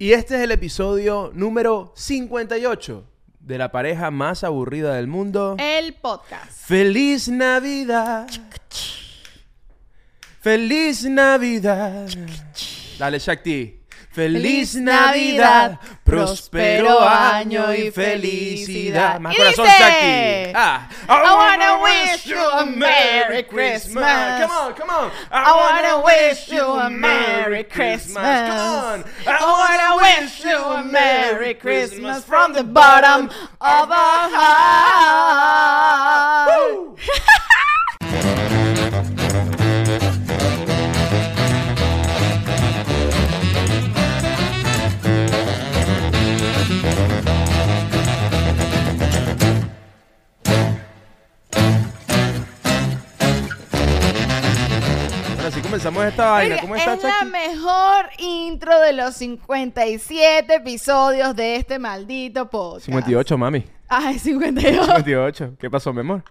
Y este es el episodio número 58 de la pareja más aburrida del mundo. El podcast. ¡Feliz Navidad! ¡Feliz Navidad! Dale, Shakti. ¡Feliz Navidad! ¡Próspero año y felicidad! Más corazón, Shakti. Ah. I wanna wish you a Merry Christmas. Come on, come on. I wanna wish you a Merry Christmas. Come on. I wanna wish you a Merry Christmas from the bottom of our heart. Comenzamos esta vaina. ¿Cómo estás, es la mejor intro de los 57 episodios de este maldito podcast. 58, mami. Ay, 58. 58. ¿Qué pasó, mi amor?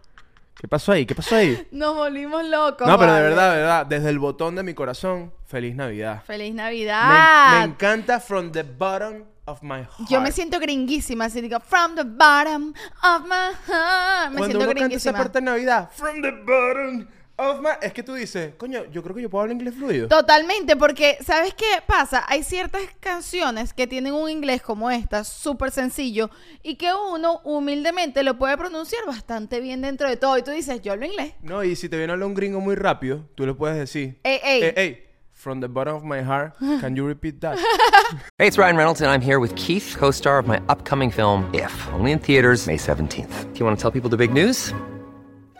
¿Qué pasó ahí? ¿Qué pasó ahí? Nos volvimos locos. No, pero de vale. verdad, de verdad, desde el botón de mi corazón, feliz Navidad. Feliz Navidad. me encanta from the bottom of my heart. Yo me siento gringuísima, así digo, from the bottom of my heart. Me Cuando siento uno canta esa gringuísima. parte de Navidad, from the bottom of my... Es que tú dices, coño, yo creo que yo puedo hablar inglés fluido. Totalmente, porque ¿sabes qué pasa? Hay ciertas canciones que tienen un inglés como esta, súper sencillo, y que uno humildemente lo puede pronunciar bastante bien dentro de todo. Y tú dices, yo hablo inglés. No, y si te viene a hablar un gringo muy rápido, tú le puedes decir, Ey, ey. "Eh, ey, from the bottom of my heart, can you repeat that? Hey, it's Ryan Reynolds, and I'm here with Keith, co star of my upcoming film, If, only in theaters, May 17th. Do you want to tell people the big news?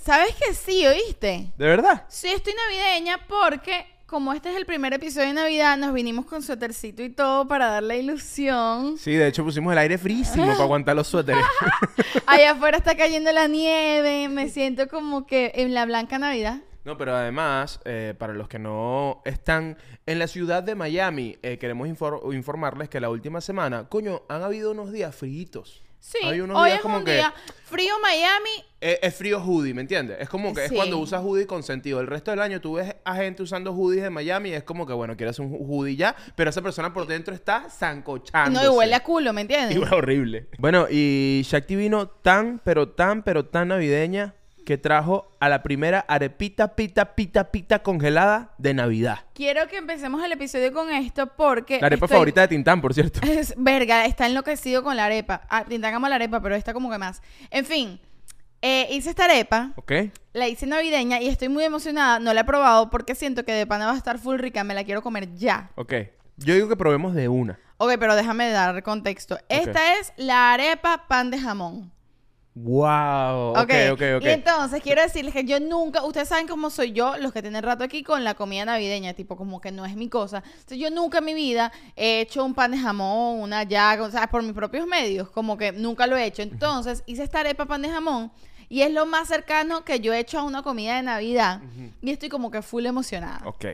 ¿Sabes que sí, oíste? ¿De verdad? Sí, estoy navideña porque como este es el primer episodio de Navidad, nos vinimos con suétercito y todo para dar la ilusión. Sí, de hecho pusimos el aire frísimo para aguantar los suéteres. Allá afuera está cayendo la nieve, me siento como que en la blanca Navidad. No, pero además, eh, para los que no están en la ciudad de Miami, eh, queremos infor- informarles que la última semana, coño, han habido unos días fríos. Sí, Hay unos hoy días es como un que- día frío Miami. Es frío hoodie, ¿me entiendes? Es como que es cuando usas hoodie con sentido. El resto del año tú ves a gente usando hoodies de Miami y es como que, bueno, quieres un hoodie ya, pero esa persona por dentro está zancochando. No, y huele a culo, ¿me entiendes? Y huele horrible. Bueno, y Shakti vino tan, pero tan, pero tan navideña que trajo a la primera arepita, pita, pita, pita congelada de Navidad. Quiero que empecemos el episodio con esto porque. La arepa estoy- favorita de Tintán, por cierto. Es, verga, está enloquecido con la arepa. Ah, intentamos la arepa, pero esta como que más. En fin, eh, hice esta arepa, ¿Ok? la hice navideña y estoy muy emocionada. No la he probado porque siento que de pana va a estar full rica. Me la quiero comer ya. Ok. Yo digo que probemos de una. Ok, pero déjame dar contexto. Esta es la arepa pan de jamón. Wow. Ok, ok, ok. Y entonces quiero decirles que yo nunca, ustedes saben cómo soy yo, los que tienen rato aquí con la comida navideña, tipo como que no es mi cosa. Entonces yo nunca en mi vida he hecho un pan de jamón, una llaga, o sea, por mis propios medios, como que nunca lo he hecho. Entonces hice esta arepa pan de jamón y es lo más cercano que yo he hecho a una comida de Navidad y estoy como que full emocionada. Ok.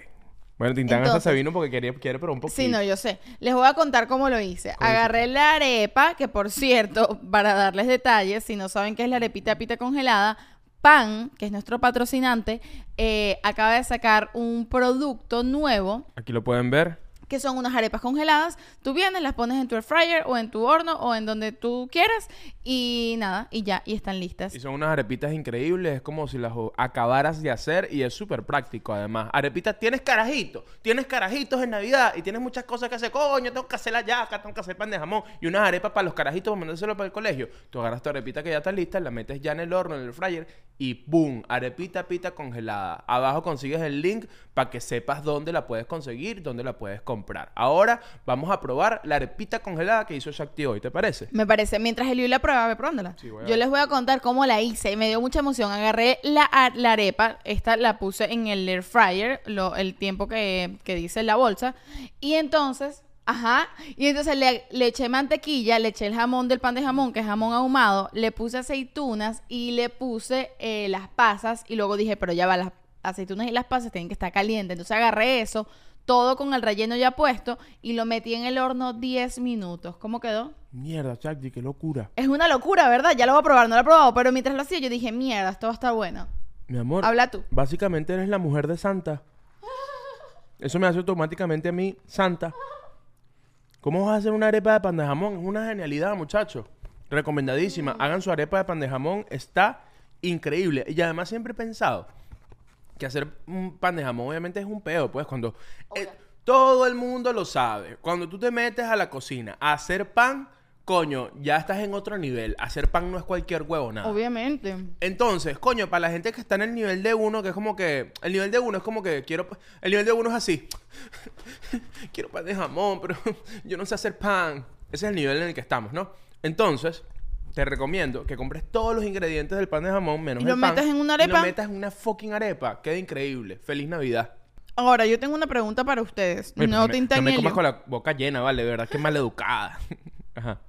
Bueno, Tintán hasta se vino porque quería, quiere probar un poquito. Sí, no, yo sé. Les voy a contar cómo lo hice. Agarré la arepa, que por cierto, para darles detalles, si no saben qué es la arepita pita congelada, Pan, que es nuestro patrocinante, eh, acaba de sacar un producto nuevo Aquí lo pueden ver. Que son unas arepas congeladas. Tú vienes, las pones en tu air fryer o en tu horno o en donde tú quieras y nada, y ya, y están listas. Y son unas arepitas increíbles, es como si las acabaras de hacer y es súper práctico además. Arepitas, tienes carajitos, tienes carajitos en Navidad y tienes muchas cosas que hacer. Coño, tengo que hacer la yaca, tengo que hacer pan de jamón y unas arepas para los carajitos para mandárselo para el colegio. Tú agarras tu arepita que ya está lista, la metes ya en el horno, en el fryer y ¡boom! Arepita pita congelada. Abajo consigues el link para que sepas dónde la puedes conseguir, dónde la puedes comprar. Ahora vamos a probar la arepita congelada que hizo Shakti hoy, ¿te parece? Me parece, mientras Eliu la prueba, ve probándola. Sí, voy a Yo ver. les voy a contar cómo la hice y me dio mucha emoción. Agarré la, la arepa, esta la puse en el air fryer, lo, el tiempo que, que dice en la bolsa, y entonces Ajá. Y entonces le, le eché mantequilla, le eché el jamón del pan de jamón, que es jamón ahumado, le puse aceitunas y le puse eh, las pasas. Y luego dije, pero ya va, las aceitunas y las pasas tienen que estar calientes. Entonces agarré eso, todo con el relleno ya puesto, y lo metí en el horno 10 minutos. ¿Cómo quedó? Mierda, Chakti, qué locura. Es una locura, ¿verdad? Ya lo voy a probar, no lo he probado, pero mientras lo hacía yo dije, mierda, esto va a estar bueno. Mi amor. Habla tú. Básicamente eres la mujer de Santa. Eso me hace automáticamente a mí Santa. ¿Cómo vas a hacer una arepa de pan de jamón? Es una genialidad, muchachos. Recomendadísima. Hagan su arepa de pan de jamón. Está increíble. Y además siempre he pensado que hacer un pan de jamón obviamente es un peo. Pues cuando... eh, todo el mundo lo sabe. Cuando tú te metes a la cocina a hacer pan, coño, ya estás en otro nivel. Hacer pan no es cualquier huevo, nada. Obviamente. Entonces, coño, para la gente que está en el nivel de uno, que es como que. El nivel de uno es como que quiero. El nivel de uno es así. quiero pan de jamón, pero yo no sé hacer pan. Ese es el nivel en el que estamos, ¿no? Entonces, te recomiendo que compres todos los ingredientes del pan de jamón, menos Y lo el pan, metas en una Y lo arepa. metas en una fucking arepa. Queda increíble. Feliz Navidad. Ahora, yo tengo una pregunta para ustedes. Oye, no pero te no me comas con la boca llena, vale, de verdad que maleducada. Ajá.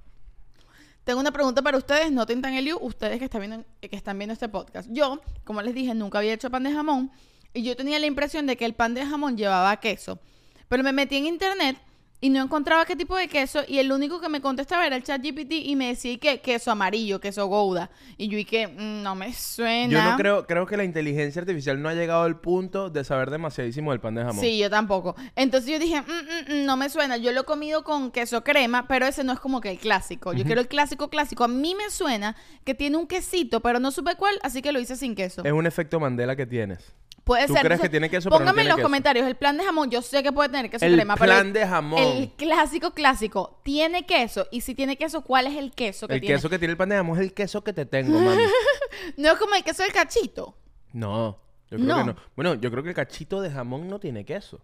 Tengo una pregunta para ustedes, no tentan el ustedes que están, viendo, que están viendo este podcast. Yo, como les dije, nunca había hecho pan de jamón y yo tenía la impresión de que el pan de jamón llevaba queso. Pero me metí en internet y no encontraba qué tipo de queso y el único que me contestaba era el chat GPT y me decía que queso amarillo, queso gouda. Y yo y que "Mm, no me suena. Yo no creo, creo que la inteligencia artificial no ha llegado al punto de saber demasiadísimo del pan de jamón. Sí, yo tampoco. Entonces yo dije, "Mm, mm, mm, no me suena. Yo lo he comido con queso crema, pero ese no es como que el clásico. Yo quiero el clásico clásico. A mí me suena que tiene un quesito, pero no supe cuál, así que lo hice sin queso. Es un efecto Mandela que tienes. Puede ¿tú ser. crees que tiene queso, pero no Póngame en los queso? comentarios. El plan de jamón, yo sé que puede tener queso El crema, pero plan de jamón. El clásico clásico tiene queso. Y si tiene queso, ¿cuál es el queso que El tiene? queso que tiene el pan de jamón es el queso que te tengo, mami. No es como el queso del cachito. No, yo creo No. que no. Bueno, yo creo que el cachito de jamón no tiene queso.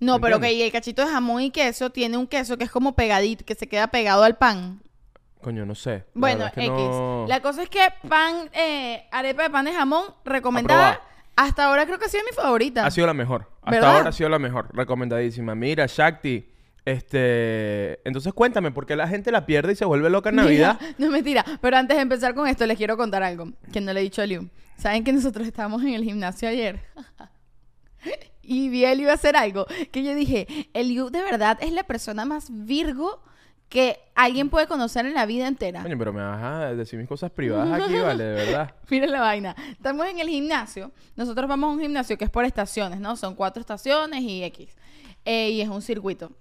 No, pero que ¿Entiendes? el cachito de jamón y queso tiene un queso que es como pegadito, que se queda pegado al pan. Coño, no sé. La Bueno, verdad es X. no- La cosa es que pan, eh, arepa de pan de jamón, recomendada. Hasta ahora creo que ha sido mi favorita. Ha sido la mejor. Hasta ¿Verdad? ahora ha sido la mejor. Recomendadísima. Mira, Shakti. Este. Entonces cuéntame, ¿por qué la gente la pierde y se vuelve loca en Navidad? Mira, no mentira. Pero antes de empezar con esto, les quiero contar algo que no le he dicho a Liu. ¿Saben que nosotros estábamos en el gimnasio ayer? y vi a Liu hacer algo que yo dije, el Liu de verdad es la persona más virgo que alguien puede conocer en la vida entera. Coño, pero me vas a decir mis cosas privadas aquí, vale, de verdad. Mira la vaina. Estamos en el gimnasio. Nosotros vamos a un gimnasio que es por estaciones, ¿no? Son cuatro estaciones y X. Eh, y es un circuito.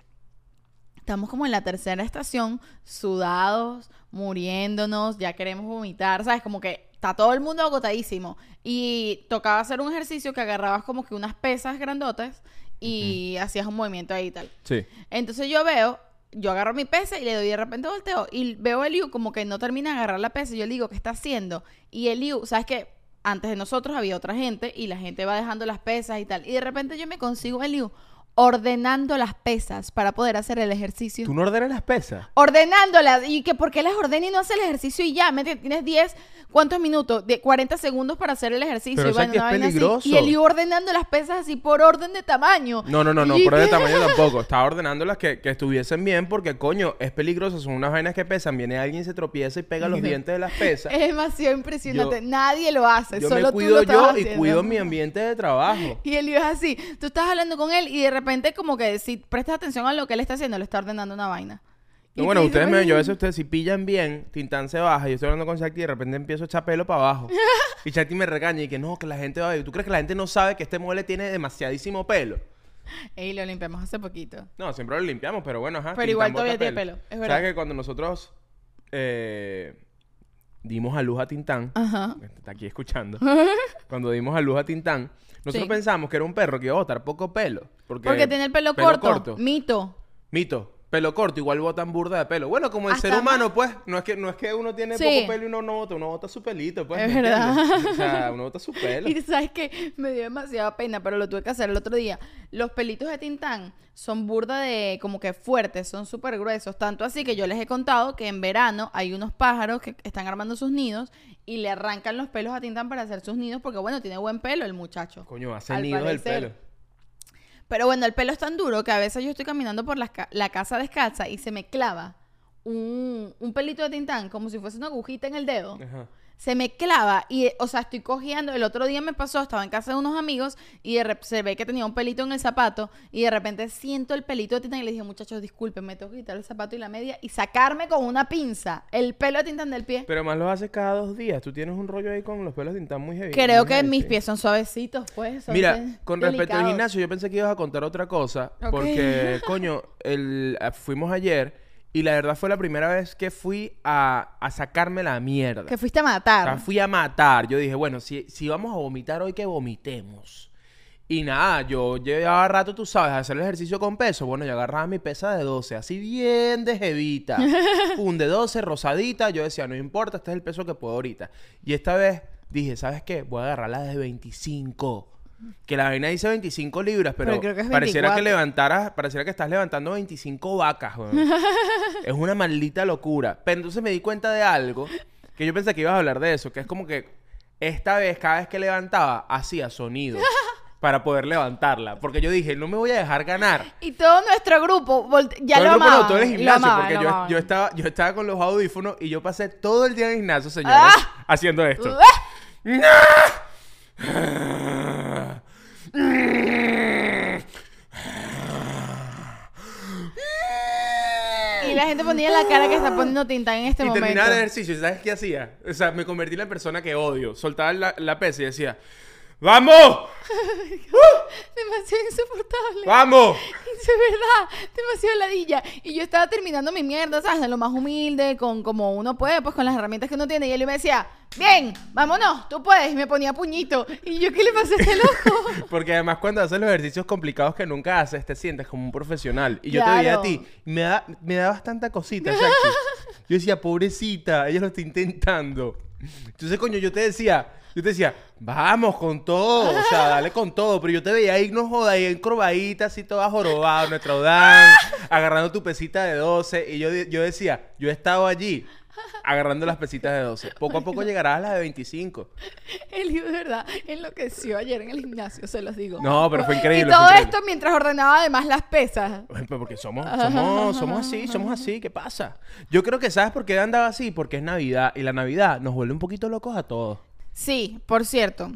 Estamos como en la tercera estación, sudados, muriéndonos, ya queremos vomitar, ¿sabes? Como que está todo el mundo agotadísimo. Y tocaba hacer un ejercicio que agarrabas como que unas pesas grandotas y hacías un movimiento ahí y tal. Sí. Entonces yo veo, yo agarro mi pesa y le doy de repente volteo y veo a Eliu como que no termina de agarrar la pesa y yo le digo, ¿qué está haciendo? Y Eliu, ¿sabes qué? Antes de nosotros había otra gente y la gente va dejando las pesas y tal. Y de repente yo me consigo a Eliu ordenando las pesas para poder hacer el ejercicio. ¿Tú no ordenas las pesas? Ordenándolas. ¿Y que por qué las ordena y no hace el ejercicio y ya? ¿Me? Tienes 10, ¿cuántos minutos? De 40 segundos para hacer el ejercicio. Pero y bueno, es así. peligroso. Y Eliu ordenando las pesas así por orden de tamaño. No, no, no, no, Y por que- de tamaño tampoco. Estaba ordenando las que, que estuviesen bien porque, coño, es peligroso. Son unas vainas que pesan. Viene alguien, se tropieza y pega los dientes de las pesas. Es demasiado impresionante. Yo- Nadie lo hace. Yo solo me tú cuido lo yo y haciendo. cuido mi ambiente de trabajo. Y él es así. Tú estás hablando con él y de repente como que si prestas atención a lo que él está haciendo, le está ordenando una vaina. No, bueno, te ustedes me yo a veces ustedes si pillan bien, Tintán se baja, yo estoy hablando con Shakti y de repente empiezo a echar pelo para abajo. y Shakti me regaña y que no, que la gente va a ver. ¿Tú crees que la gente no sabe que este mueble tiene demasiadísimo pelo? Ey, lo limpiamos hace poquito. No, siempre lo limpiamos, pero bueno, ajá. Pero Tintán igual todavía tiene pelo, es verdad. ¿Sabes que cuando nosotros eh, dimos a luz a Tintán, Ajá. está aquí escuchando, cuando dimos a luz a Tintán, nosotros Sí. pensamos que era un perro que iba a botar poco pelo. Porque, Porque tiene el pelo, corto. Mito. Mito. Pelo corto, igual botan burda de pelo. Bueno, como el Hasta ser humano, más. pues. No es que, no es que uno tiene Sí. poco pelo y uno no bota, uno bota su pelito, pues. Es ¿me verdad. O sea, uno bota su pelo. Y sabes que me dio demasiada pena, pero lo tuve que hacer el otro día. Los pelitos de Tintán son burda de como que fuertes, son súper gruesos. Tanto así que yo les he contado que en verano hay unos pájaros que están armando sus nidos y le arrancan los pelos a Tintán para hacer sus nidos porque, bueno, tiene buen pelo el muchacho. Coño, hace nidos parecer. pelo. Pero bueno, el pelo es tan duro que a veces yo estoy caminando por la, la casa descalza y se me clava un, un pelito de tintán como si fuese una agujita en el dedo. Ajá. Se me clava y, o sea, estoy cogiendo. El otro día me pasó, estaba en casa de unos amigos y de se ve que tenía un pelito en el zapato y de repente siento el pelito de tintán y le dije, muchachos, disculpen, me tengo que quitar el zapato y la media y sacarme con una pinza el pelo de tintán del pie. Pero más lo haces cada dos días. Tú tienes un rollo ahí con los pelos tintados muy heavy. Creo muy que heavy, mis sí. pies son suavecitos, pues. son Mira, de- con respecto al gimnasio, yo pensé que ibas a contar otra cosa. Porque, coño, el, eh, fuimos ayer y la verdad fue la primera vez que fui a, a sacarme la mierda. Que fuiste a O sea, matar. fui a matar. Yo dije, bueno, si, si vamos a vomitar hoy, que vomitemos. Y nada, yo llevaba rato, tú sabes, a hacer el ejercicio con peso. Bueno, yo agarraba mi pesa de 12, así bien de jevita. Un de 12, rosadita. Yo decía, no importa, este es el peso que puedo ahorita. Y esta vez dije, ¿sabes qué? Voy a agarrar la de 25. Que la vaina dice 25 libras, pero, Pero creo que es pareciera que 24. levantaras, pareciera que estás levantando 25 vacas, weón. es una maldita locura. Pero entonces me di cuenta de algo que yo pensé que ibas a hablar de eso, que es como que esta vez, cada vez que levantaba, hacía sonido para poder levantarla. Porque yo dije, no me voy a dejar ganar. Y todo nuestro grupo ya todo lo grupo, no, amaban. todo el gimnasio, amaban, porque yo, amaban. yo estaba, yo estaba con los audífonos y yo pasé todo el día en el gimnasio, señores, ¡Ah! haciendo esto. Y la gente ponía la cara que está poniendo Tintán en este y momento. terminaba el ejercicio, ¿sabes qué hacía? O sea, me convertí en la persona que odio. Soltaba la, la pesa y decía, ¡Vamos! Demasiado insoportable. ¡Vamos! Es verdad, demasiado ladilla. Y yo estaba terminando mi mierda, ¿sabes? De lo más humilde, con como uno puede, pues con las herramientas que uno tiene. Y él me decía, bien, vámonos, tú puedes. Y me ponía puñito. Y yo, ¿qué le pasa a este loco? Porque además cuando haces los ejercicios complicados que nunca haces, te sientes como un profesional. Y yo te veía a Claro. ti, me da, me da bastante cosita. Yo decía, pobrecita, ella lo está intentando. Entonces, coño, yo te decía, yo te decía, vamos con todo, o sea, dale con todo. Pero yo te veía ahí, no joda, ahí encrobadita, así toda jorobada, nuestro Dan, agarrando tu pesita de 12. Y yo, yo decía, yo he estado allí. Agarrando las pesitas de 12. Poco a poco llegarás a las de 25. Él de verdad enloqueció ayer en el gimnasio, se los digo. No, pero fue increíble, Y todo fue increíble. esto mientras ordenaba además las pesas. Bueno, pues Porque somos, somos, somos así, somos así, ¿qué pasa? Yo creo que ¿sabes por qué andaba así? Porque es Navidad y la Navidad nos vuelve un poquito locos a todos. Sí, por cierto.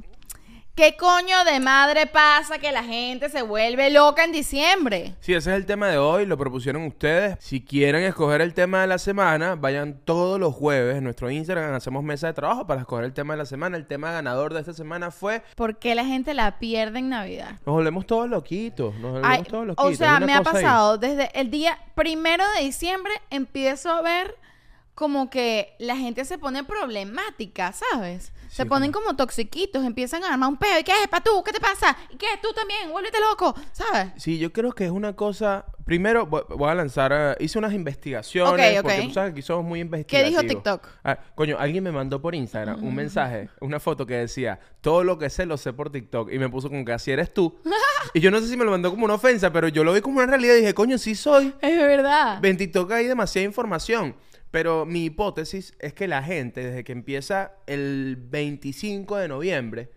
¿Qué coño de madre pasa que la gente se vuelve loca en diciembre? Sí, ese es el tema de hoy, lo propusieron ustedes. Si quieren escoger el tema de la semana, vayan todos los jueves en nuestro Instagram, hacemos mesa de trabajo para escoger el tema de la semana. El tema ganador de esta semana fue, ¿Por qué la gente la pierde en Navidad? nos volvemos todos loquitos, nos volvemos Ay, todos loquitos. o sea, me ha ahí. pasado desde el día primero de diciembre empiezo a ver como que la gente se pone problemática, ¿sabes? Se Sí, ponen como toxiquitos, empiezan a armar un pedo. ¿Y qué es, pa' tú? ¿Qué te pasa? ¿Y qué? Tú también, vuélvete loco, ¿sabes? Sí, yo creo que es una cosa. Primero, voy voy a lanzar. eh, hice unas investigaciones. Ok, Porque ok. tú sabes que aquí somos muy ¿Qué investigativos. dijo TikTok? Ah, coño, alguien me mandó por Instagram un mensaje, una foto que decía: Todo lo que sé lo sé por TikTok. Y me puso como que así eres tú. y yo no sé si me lo mandó como una ofensa, pero yo lo vi como una realidad y dije: Coño, sí soy. Es verdad. En TikTok hay demasiada información. Pero mi hipótesis es que la gente, desde que empieza el 25 de noviembre,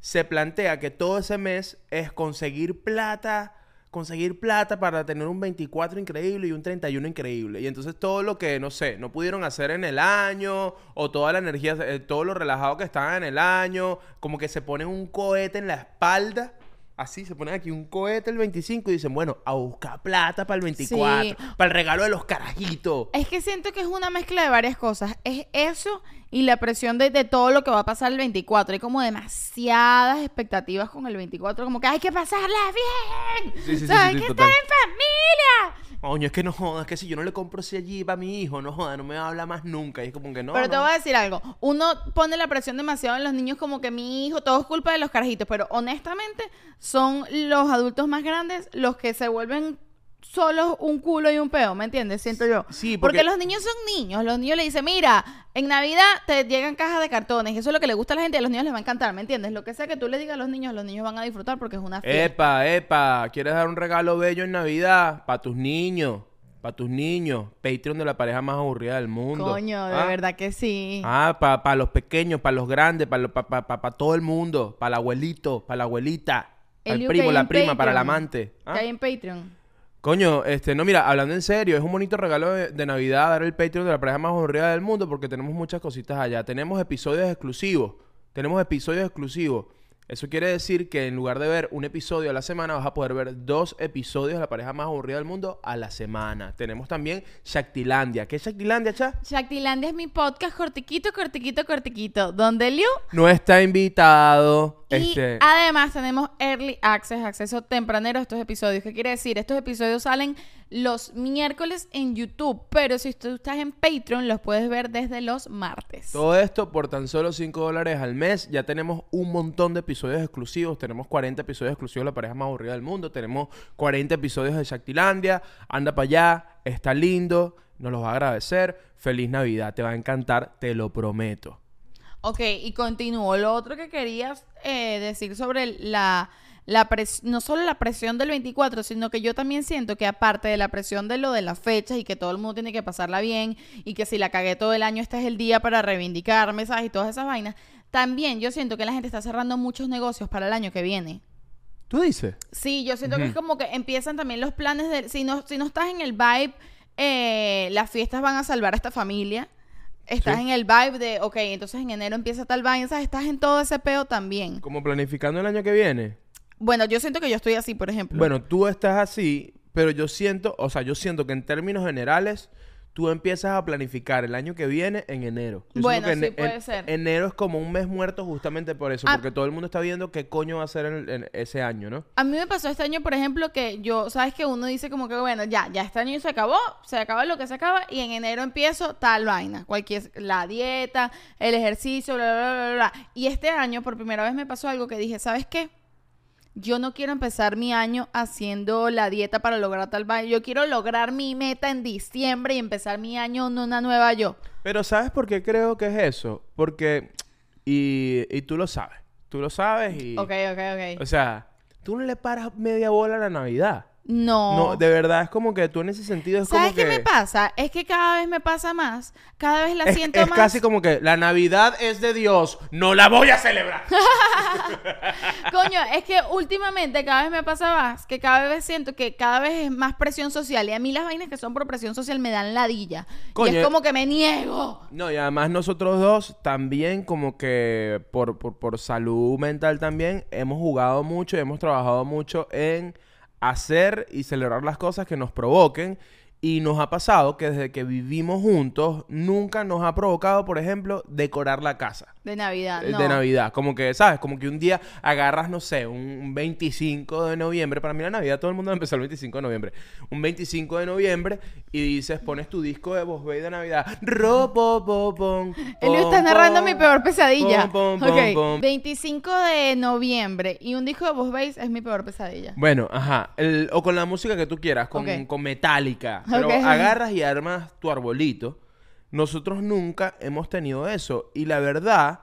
se plantea que todo ese mes es conseguir plata, conseguir plata para tener un 24 increíble y un 31 increíble. Y entonces todo lo que, no sé, no pudieron hacer en el año, o toda la energía, eh, todo lo relajado que estaban en el año, como que se ponen un cohete en la espalda. Así, se ponen aquí un cohete el 25 y dicen, bueno, a buscar plata para el 24, Sí. para el regalo de los carajitos. Es que siento que es una mezcla de varias cosas. Es eso y la presión de, de todo lo que va a pasar el 24. Hay como demasiadas expectativas con el 24. Como que hay que pasarla bien. Sí, sí, sí, hay que total. estar en familia. Coño, es que no jodas, que si yo no le compro ese allí para mi hijo, no joda, no me habla más nunca. Y es como que no. pero te no. voy a decir algo. Uno pone la presión demasiado en los niños como que mi hijo, todo es culpa de los carajitos. Pero honestamente, son los adultos más grandes los que se vuelven solos un culo y un peo, ¿me entiendes? Siento yo. Sí, porque... porque- los niños son niños. Los niños le dicen, mira, en Navidad te llegan cajas de cartones. y Eso es lo que le gusta a la gente y a los niños les va a encantar, ¿me entiendes? Lo que sea que tú le digas a los niños, los niños van a disfrutar porque es una fiesta. Epa, epa, ¿quieres dar un regalo bello en Navidad? Para tus niños, para tus niños. Patreon de la pareja más aburrida del mundo. Coño, de Ah, verdad que sí. Ah, para los pequeños, para los grandes, para pa, pa- pa- todo el mundo, para el abuelito, para la abuelita. al Eliu, primo, la prima, para el amante. Que ¿Ah? hay en Patreon. Coño, este, no, mira, hablando en serio, es un bonito regalo de, Navidad dar el Patreon de la pareja más aburrida del mundo porque tenemos muchas cositas allá. Tenemos episodios exclusivos. Tenemos episodios exclusivos. Eso quiere decir que en lugar de ver un episodio a la semana, vas a poder ver dos episodios de la pareja más aburrida del mundo a la semana. Tenemos también Shaktilandia. ¿Qué es Shaktilandia, cha? Shaktilandia es mi podcast cortiquito, cortiquito, cortiquito. Donde Liu No está invitado. Y Este, además tenemos Early Access, acceso tempranero a estos episodios. ¿Qué quiere decir? Estos episodios salen los miércoles en YouTube, pero si tú estás en Patreon los puedes ver desde los martes. Todo esto por tan solo 5 dólares al mes. Ya tenemos un montón de episodios exclusivos. Tenemos 40 episodios exclusivos de la pareja más aburrida del mundo. Tenemos 40 episodios de Shaktilandia. Anda para allá. Está lindo. Nos los va a agradecer. Feliz Navidad. Te va a encantar. Te lo prometo. Ok, y continúo. Lo otro que querías eh, decir sobre la, la pres- no solo la presión del 24, sino que yo también siento que aparte de la presión de lo de las fechas y que todo el mundo tiene que pasarla bien y que si la cagué todo el año, este es el día para reivindicarme, ¿sabes? Y todas esas vainas. También yo siento que la gente está cerrando muchos negocios para el año que viene. ¿Tú dices? Sí, yo siento que es como que empiezan también los planes de... Si no, si no estás en el vibe, eh, las fiestas van a salvar a esta familia. Estás Sí. en el vibe de, ok, entonces en enero empieza tal vaina, ¿sabes? Estás en todo ese peo también. Como planificando el año que viene. Bueno, yo siento que yo estoy así, por ejemplo. Bueno, tú estás así. Pero yo siento, o sea, yo siento que en términos generales, tú empiezas a planificar el año que viene en enero. Yo Bueno, que en- sí, en- puede ser. Enero es como un mes muerto justamente por eso, Ah. porque todo el mundo está viendo qué coño va a en, en ese año, ¿no? A mí me pasó este año, por ejemplo, que yo, sabes que uno dice como que, bueno, ya, ya este año se acabó, se acaba lo que se acaba y en enero empiezo tal vaina, cualquier, la dieta, el ejercicio, bla, bla, bla, bla, bla. Y este año, por primera vez me pasó algo que dije, ¿sabes qué? Yo no quiero empezar mi año haciendo la dieta para lograr tal vaina. Yo quiero lograr mi meta en diciembre y empezar mi año en una nueva yo. Pero ¿sabes por qué creo que es eso? Porque, y, y tú lo sabes, tú lo sabes y... Ok, ok, ok. O sea, tú no le paras media bola a la Navidad. No. No, de verdad es como que tú en ese sentido es ¿Sabes como qué que... me pasa? Es que cada vez me pasa más. Cada vez la Es, siento es más. casi como que la Navidad es de Dios, no la voy a celebrar. Coño, es que últimamente cada vez me pasa más que cada vez siento que cada vez es más presión social. Y a mí las vainas que son por presión social me dan ladilla. Coño, y es como que me niego. No, y además nosotros dos también como que por, por, por salud mental también hemos jugado mucho y hemos trabajado mucho en hacer y celebrar las cosas que nos provoquen. Y nos ha pasado que desde que vivimos juntos nunca nos ha provocado, por ejemplo, decorar la casa. De Navidad, eh, no. De Navidad. Como que, ¿sabes? Como que un día agarras, no sé, un 25 de noviembre. Para mí la Navidad todo el mundo empezó el 25 de noviembre. Un 25 de noviembre y dices, pones tu disco de Voz de Navidad. Ro, po, po, pom, Él está narrando mi peor pesadilla. pom, pom, Ok, pom, pom. 25 de noviembre y un disco de Voz Bass es mi peor pesadilla. Bueno, ajá. El- o con la música que tú quieras, con, con Metallica. Pero agarras y armas tu arbolito. Nosotros nunca hemos tenido eso. Y la verdad,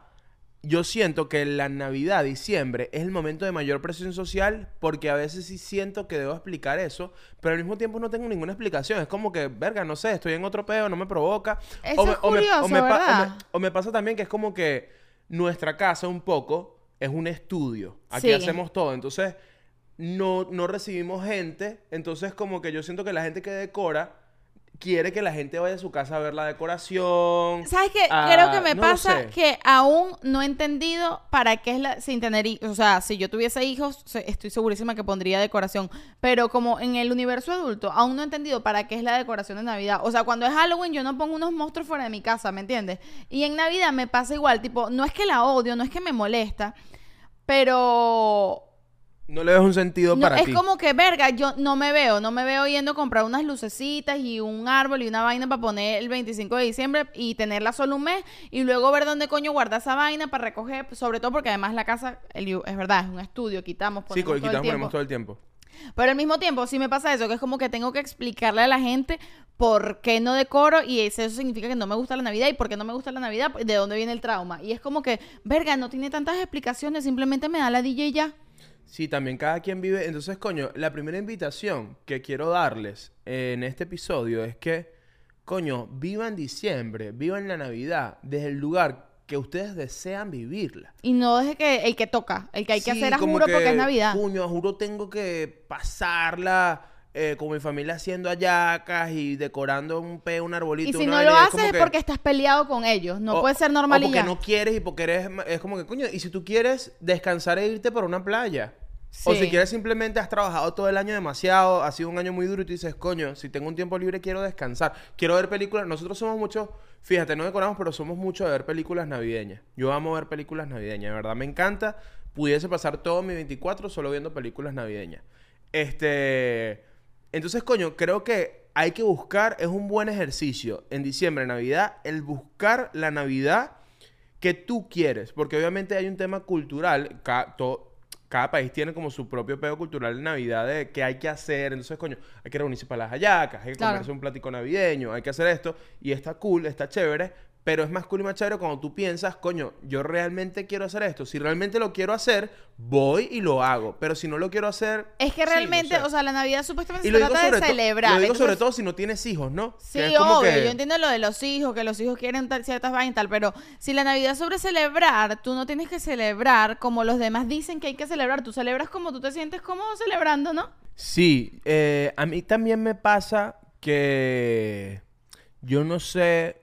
yo siento que la Navidad, diciembre, es el momento de mayor presión social porque a veces sí siento que debo explicar eso, pero al mismo tiempo no tengo ninguna explicación. Es como que, verga, no sé, estoy en otro peo, no me provoca. Eso es curioso, pa- ¿verdad? o me- o me pasa también que es como que nuestra casa un poco es un estudio. Aquí Sí. hacemos todo. Entonces, no, no recibimos gente. Entonces, como que yo siento que la gente que decora quiere que la gente vaya a su casa a ver la decoración. ¿Sabes qué? a- Creo que me no pasa que aún no he entendido para qué es la... Sin tener... O sea, si yo tuviese hijos, estoy segurísima que pondría decoración. Pero como en el universo adulto, aún no he entendido para qué es la decoración de Navidad. O sea, cuando es Halloween yo no pongo unos monstruos fuera de mi casa, ¿me entiendes? Y en Navidad me pasa igual. Tipo, no es que la odio, no es que me molesta, pero... No le ves un sentido No, para es ti. como que, verga, yo no me veo, no me veo yendo a comprar unas lucecitas y un árbol y una vaina para poner el 25 de diciembre y tenerla solo un mes y luego ver dónde coño guardar esa vaina para recoger, sobre todo porque además la casa, el- es verdad, es un estudio, quitamos, Sí, ponemos co- todo el quitamos, tiempo. ponemos todo el tiempo. Pero al mismo tiempo sí me pasa eso, que es como que tengo que explicarle a la gente por qué no decoro y eso significa que no me gusta la Navidad y por qué no me gusta la Navidad, de dónde viene el trauma. Y es como que, verga, no tiene tantas explicaciones, simplemente me da la DJ ya. Sí, también cada quien vive. Entonces, coño, la primera invitación que quiero darles en este episodio es que, coño, vivan diciembre, vivan la Navidad desde el lugar que ustedes desean vivirla. Y no deje que el que toca, el que hay que Sí, hacer a juro que, porque es Navidad. Coño, a juro tengo que pasarla eh, con mi familia haciendo hallacas y decorando un pe, un arbolito. Y si no lo es haces es que- porque estás peleado con ellos. No o- puede ser normal o y porque ya. no quieres y porque eres... Es como que, coño, y si tú quieres descansar e irte por una playa. O si quieres simplemente has trabajado todo el año demasiado, ha sido un año muy duro y tú dices, coño, si tengo un tiempo libre quiero descansar, quiero ver películas. Nosotros somos muchos, fíjate, no decoramos, pero somos muchos de ver películas navideñas. Yo amo ver películas navideñas, de verdad me encanta. Pudiese pasar todo mi 24 solo viendo películas navideñas. Este, entonces, coño, creo que hay que buscar, es un buen ejercicio en diciembre, Navidad, el buscar la Navidad que tú quieres, porque obviamente hay un tema cultural, cada país tiene como su propio pedo cultural de Navidad de qué hay que hacer, entonces coño, hay que reunirse para las hallacas, hay que Claro. comerse un platico navideño, hay que hacer esto, y está cool, está chévere, pero es más cool y más chévere cuando tú piensas, coño, yo realmente quiero hacer esto, si realmente lo quiero hacer, voy y lo hago, pero si no lo quiero hacer... Es que sí, no realmente, sé. o sea, la Navidad supuestamente y se trata sobre de celebrar. Lo digo sobre todo si no tienes hijos, ¿no? Sí, Que es como obvio, que- yo entiendo lo de los hijos, que los hijos quieren tal, ciertas vainas y tal, pero si la Navidad es sobre celebrar, tú no tienes que celebrar como los demás dicen que hay que celebrar, tú celebras como tú te sientes cómodo celebrando, ¿no? Sí, eh, a mí también me pasa que yo no sé,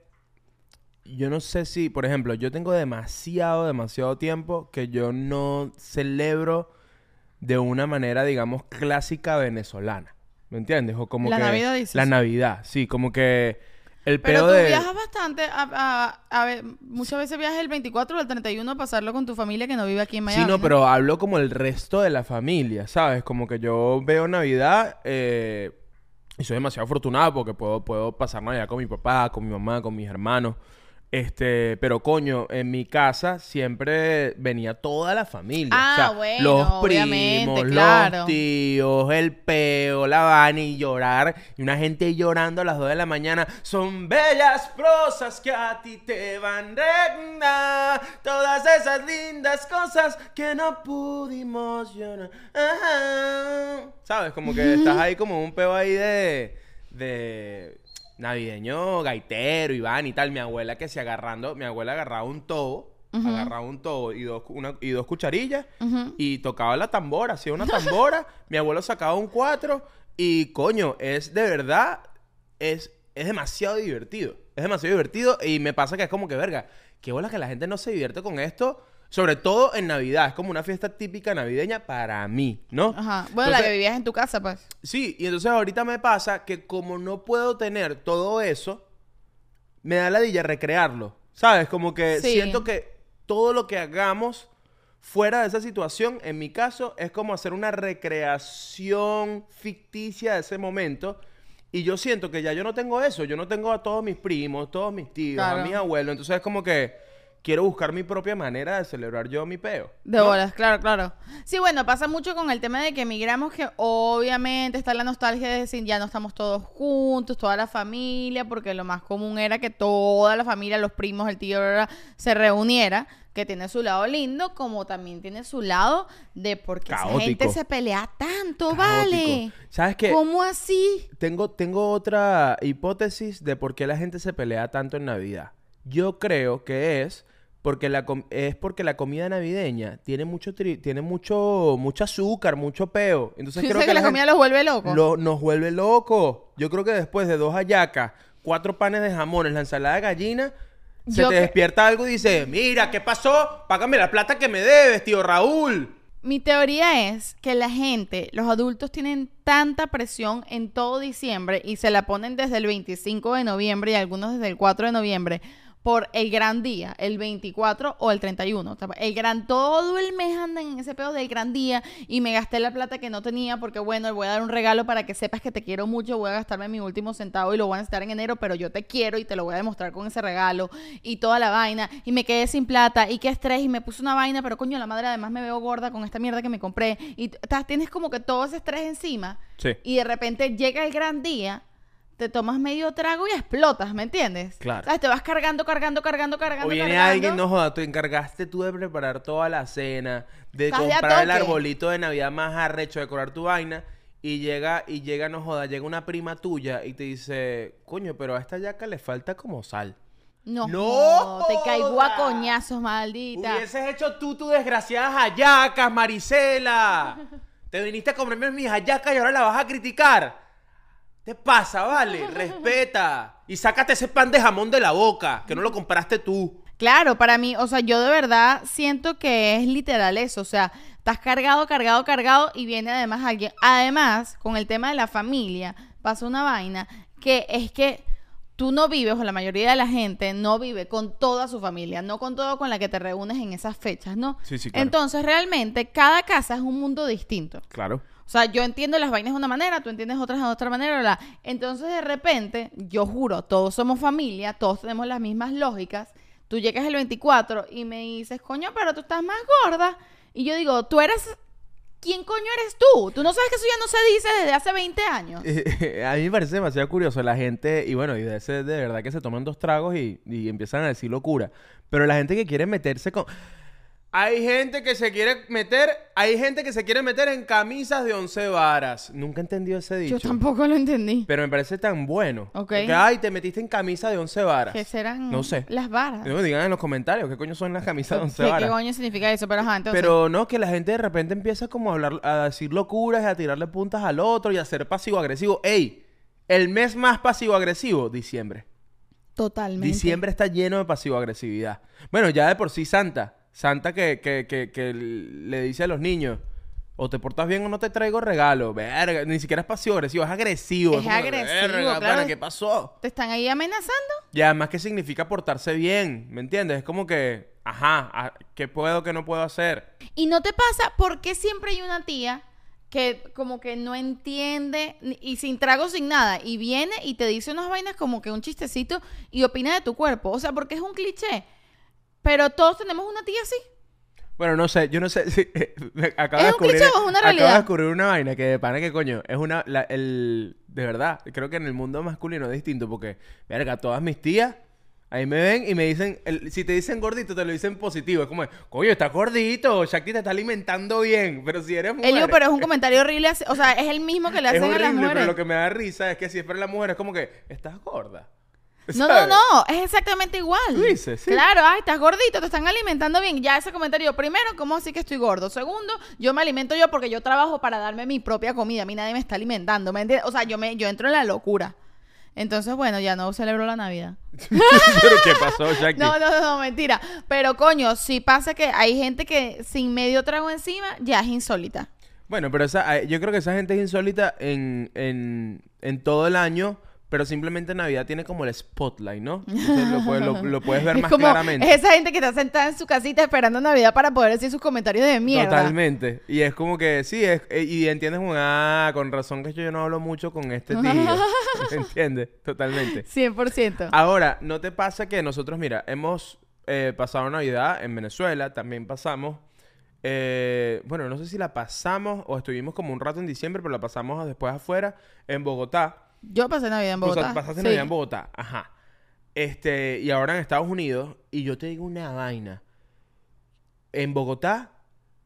yo no sé si, por ejemplo, yo tengo demasiado, demasiado tiempo que yo no celebro de una manera, digamos, clásica venezolana. ¿Me entiendes? O como La que Navidad, dices. La Navidad, sí, como que el Pero pedo tú de viajas bastante, a, a- a ver, muchas veces viajas el 24 o el 31 a pasarlo con tu familia que no vive aquí en Miami. Sí, no, pero hablo como el resto de la familia, ¿sabes? Como que yo veo Navidad eh, y soy demasiado afortunado porque puedo, puedo pasar Navidad con mi papá, con mi mamá, con mis hermanos. Este, pero coño, en mi casa siempre venía toda la familia. Ah, o sea, bueno, los primos, claro. los tíos, el peo, la van y llorar. Y una gente llorando a las 2 de la mañana. Son bellas prosas que a ti te van regna. Todas esas lindas cosas que no pudimos llorar. Ajá. ¿Sabes? Como que estás ahí como un peo ahí de... de navideño, gaitero, Iván y tal. Mi abuela que se agarrando, mi abuela agarraba un tobo, agarraba un tobo y dos, una- y dos cucharillas y tocaba la tambora, hacía una tambora. mi abuelo sacaba un cuatro y coño, es de verdad, es, es demasiado divertido. Es demasiado divertido y me pasa que es como que, verga, qué bola que la gente no se divierte con esto. Sobre todo en Navidad, es como una fiesta típica navideña para mí, ¿no? Ajá. Bueno, la que vivías en tu casa, pues. Sí, y entonces ahorita me pasa que como no puedo tener todo eso, me da la dilla recrearlo. ¿Sabes? Como que Sí. siento que todo lo que hagamos fuera de esa situación, en mi caso, es como hacer una recreación ficticia de ese momento. Y yo siento que ya yo no tengo eso. Yo no tengo a todos mis primos, todos mis tíos, Claro. a mis abuelos. Entonces es como que quiero buscar mi propia manera de celebrar yo mi peo. De ¿no? bolas, claro, claro. Sí, bueno, pasa mucho con el tema de que emigramos, que obviamente está la nostalgia de decir ya no estamos todos juntos, toda la familia, porque lo más común era que toda la familia, los primos, el tío, bla, bla, bla, se reuniera, que tiene su lado lindo, como también tiene su lado de por qué esa Caótico. gente se pelea tanto, Caótico. vale. ¿Sabes qué? ¿Cómo así? Tengo, tengo otra hipótesis de por qué la gente se pelea tanto en Navidad. Yo creo que es porque la com- es porque la comida navideña tiene mucho tri- tiene mucho mucho azúcar, mucho peo. Entonces ¿Tú creo dices que, que la comida los vuelve locos? lo- nos vuelve locos. Yo creo que después de dos hallacas, cuatro panes de jamones, la ensalada de gallina, se Yo te que- despierta algo y dice, mira, ¿qué pasó? Págame la plata que me debes, tío Raúl. Mi teoría es que la gente, los adultos tienen tanta presión en todo diciembre y se la ponen desde el 25 de noviembre y algunos desde el 4 de noviembre por el gran día, el 24 o el 31. O sea, El gran, todo el mes andan en ese pedo del gran día y me gasté la plata que no tenía porque bueno, le voy a dar un regalo para que sepas que te quiero mucho, voy a gastarme mi último centavo y lo voy a necesitar en enero, pero yo te quiero y te lo voy a demostrar con ese regalo y toda la vaina y me quedé sin plata y qué estrés y me puse una vaina, pero coño, la madre además me veo gorda con esta mierda que me compré y tienes como que todo ese estrés encima Sí. y de repente llega el gran día, te tomas medio trago y explotas, ¿me entiendes? Claro. ¿Sabes? Te vas cargando, cargando, cargando, cargando, O viene cargando. alguien, no joda, te encargaste tú de preparar toda la cena, de Estás de a comprar el arbolito de Navidad más arrecho, decorar tu vaina, y llega, y llega, no joda, llega una prima tuya y te dice, coño, pero a esta yaca le falta como sal. No, ¡No te caigo a coñazos, maldita. Hubieses hecho tú tus desgraciadas hallacas, Marisela. Te viniste a comerme mis hallacas y ahora la vas a criticar. ¿Te pasa, vale? Respeta. Y sácate ese pan de jamón de la boca, que no lo compraste tú. Claro, para mí, o sea, yo de verdad siento que es literal eso, o sea, estás cargado, cargado, cargado y viene además alguien. Además, con el tema de la familia, pasa una vaina que es que tú no vives, o la mayoría de la gente no vive con toda su familia, no con todo con la que te reúnes en esas fechas, ¿no? Sí, sí, claro. Entonces, realmente, cada casa es un mundo distinto. Claro. O sea, yo entiendo las vainas de una manera, tú entiendes otras de otra manera, bla. Entonces, de repente, yo juro, todos somos familia, todos tenemos las mismas lógicas. Tú llegas el 24 y me dices, coño, pero tú estás más gorda. Y yo digo, tú eres... ¿Quién coño eres tú? Tú no sabes que eso ya no se dice desde hace 20 años. a mí me parece demasiado curioso la gente, y bueno, y de, ese, de verdad que se toman dos tragos y, y empiezan a decir locura. Pero la gente que quiere meterse con... Hay gente que se quiere meter, hay gente que se quiere meter en camisas de once varas. Nunca he entendido ese dicho. Yo tampoco lo entendí. Pero me parece tan bueno. Ok. Porque, ay, te metiste en camisa de once varas. ¿Qué serán No sé. las varas? No me digan en los comentarios qué coño son las camisas de once ¿Qué, qué varas. coño significa eso? Pero ajá, entonces... Pero no, que la gente de repente empieza como a hablar, a decir locuras y a tirarle puntas al otro y a ser pasivo-agresivo. ¡Ey! El mes más pasivo-agresivo, diciembre. Totalmente. Diciembre está lleno de pasivo-agresividad. Bueno, ya de por sí Santa. Santa que, que, que, que le dice a los niños, o te portas bien o no te traigo regalo. Verga, ni siquiera es es agresivo. Es como que, agresivo, "Verga, claro. pana, ¿qué pasó? ¿Te están ahí amenazando? Y además, ¿qué significa portarse bien? ¿Me entiendes? Es como que, ajá, ¿qué puedo, qué no puedo hacer? ¿Y no te pasa por qué siempre hay una tía que como que no entiende y sin trago, sin nada, y viene y te dice unas vainas como que un chistecito y opina de tu cuerpo? O sea, porque es un cliché. Pero todos tenemos una tía así. Bueno, no sé, yo no sé si me acabo ¿Es de un cliché descubrir, o es una acabo de realidad? descubrir una vaina que de pana que coño, es una la- el de verdad, creo que en el mundo masculino es distinto porque verga, todas mis tías ahí me ven y me dicen, el- si te dicen gordito te lo dicen positivo, es como, "Coño, estás gordito, Shakti te está alimentando bien", pero si eres mujer Elio, pero es un comentario horrible. O sea, es el mismo que le es hacen a las horrible, mujeres. pero lo que me da risa es que si es para la mujer es como que estás gorda. No, no, no, es exactamente igual. Dices, sí. Claro, ay, estás gordito, te están alimentando bien. Ya ese comentario, primero, ¿cómo así que estoy gordo? Segundo, yo me alimento yo porque yo trabajo para darme mi propia comida. A mí nadie me está alimentando, ¿me entiendes? O sea, yo, me, yo entro en la locura. Entonces, bueno, ya no celebro la Navidad. pero qué pasó? No, no, no, no, mentira. Pero coño, sí pasa que hay gente que sin medio trago encima ya es insólita. Bueno, pero esa, eh, yo creo que esa gente es insólita en, en, en todo el año, pero simplemente Navidad tiene como el spotlight, ¿no? Entonces lo, puedes- lo- lo puedes ver es más como claramente. es esa gente que está sentada en su casita esperando Navidad para poder decir sus comentarios de mierda. Totalmente. Y es como que, sí, es, eh, y entiendes ah, con razón que yo no hablo mucho con este tío. ¿Me entiendes? Totalmente. 100%. Ahora, ¿no te pasa que nosotros, mira, hemos eh, pasado Navidad en Venezuela, también pasamos, eh, bueno, no sé si la pasamos o estuvimos como un rato en diciembre, pero la pasamos después afuera, en Bogotá. Yo pasé Navidad en Bogotá. pasaste Sí. Navidad en Bogotá, ajá. Este, y ahora en Estados Unidos, y yo te digo una vaina. En Bogotá,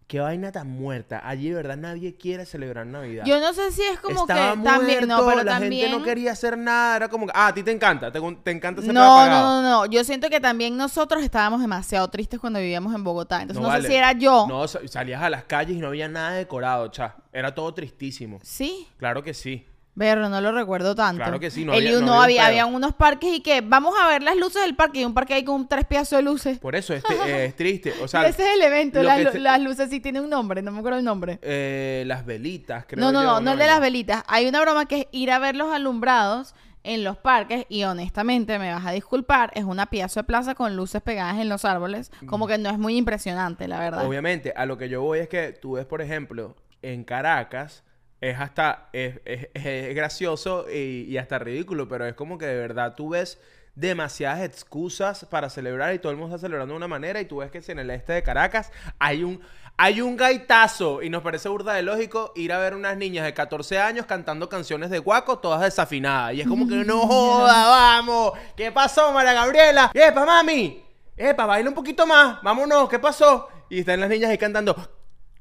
qué vaina tan muerta. Allí de verdad nadie quiere celebrar Navidad. Yo no sé si es como Estaba que también, no, muerto, pero la también gente no quería hacer nada, era como ah, a ti te encanta, te, te encanta ser no, no, no, no. Yo siento que también nosotros estábamos demasiado tristes cuando vivíamos en Bogotá. Entonces no, vale. sé si era yo. No, sa- salías a las calles y no había nada decorado, cha. Era todo tristísimo. Sí. Claro que sí. Pero no lo recuerdo tanto. Claro que sí, no El había- no había unos parques y que vamos a ver las luces del parque y un parque ahí con tres pedazos de luces. Por eso es, eh, es triste. O sea, Ese es el evento, las, luces sí tienen un nombre, no me acuerdo el nombre. eh, las velitas, creo no, no, no, no el de las velitas. Hay una broma que es ir a ver los alumbrados en los parques y honestamente, me vas a disculpar, es una pieza de plaza con luces pegadas en los árboles. Como que no es muy impresionante, la verdad. Obviamente, a lo que yo voy es que tú ves, por ejemplo, en Caracas, es hasta, es, es- es gracioso y, y hasta ridículo, pero es como que de verdad tú ves demasiadas excusas para celebrar y todo el mundo está celebrando de una manera y tú ves que si en el este de Caracas hay un... Hay un gaitazo y nos parece burda de lógico ir a ver unas niñas de 14 años cantando canciones de guaco todas desafinadas. Y es como que no joda, vamos. ¿Qué pasó, María Gabriela? ¡Epa, mami! ¡Epa, baila un poquito más! ¡Vámonos! ¿Qué pasó? Y están las niñas ahí cantando.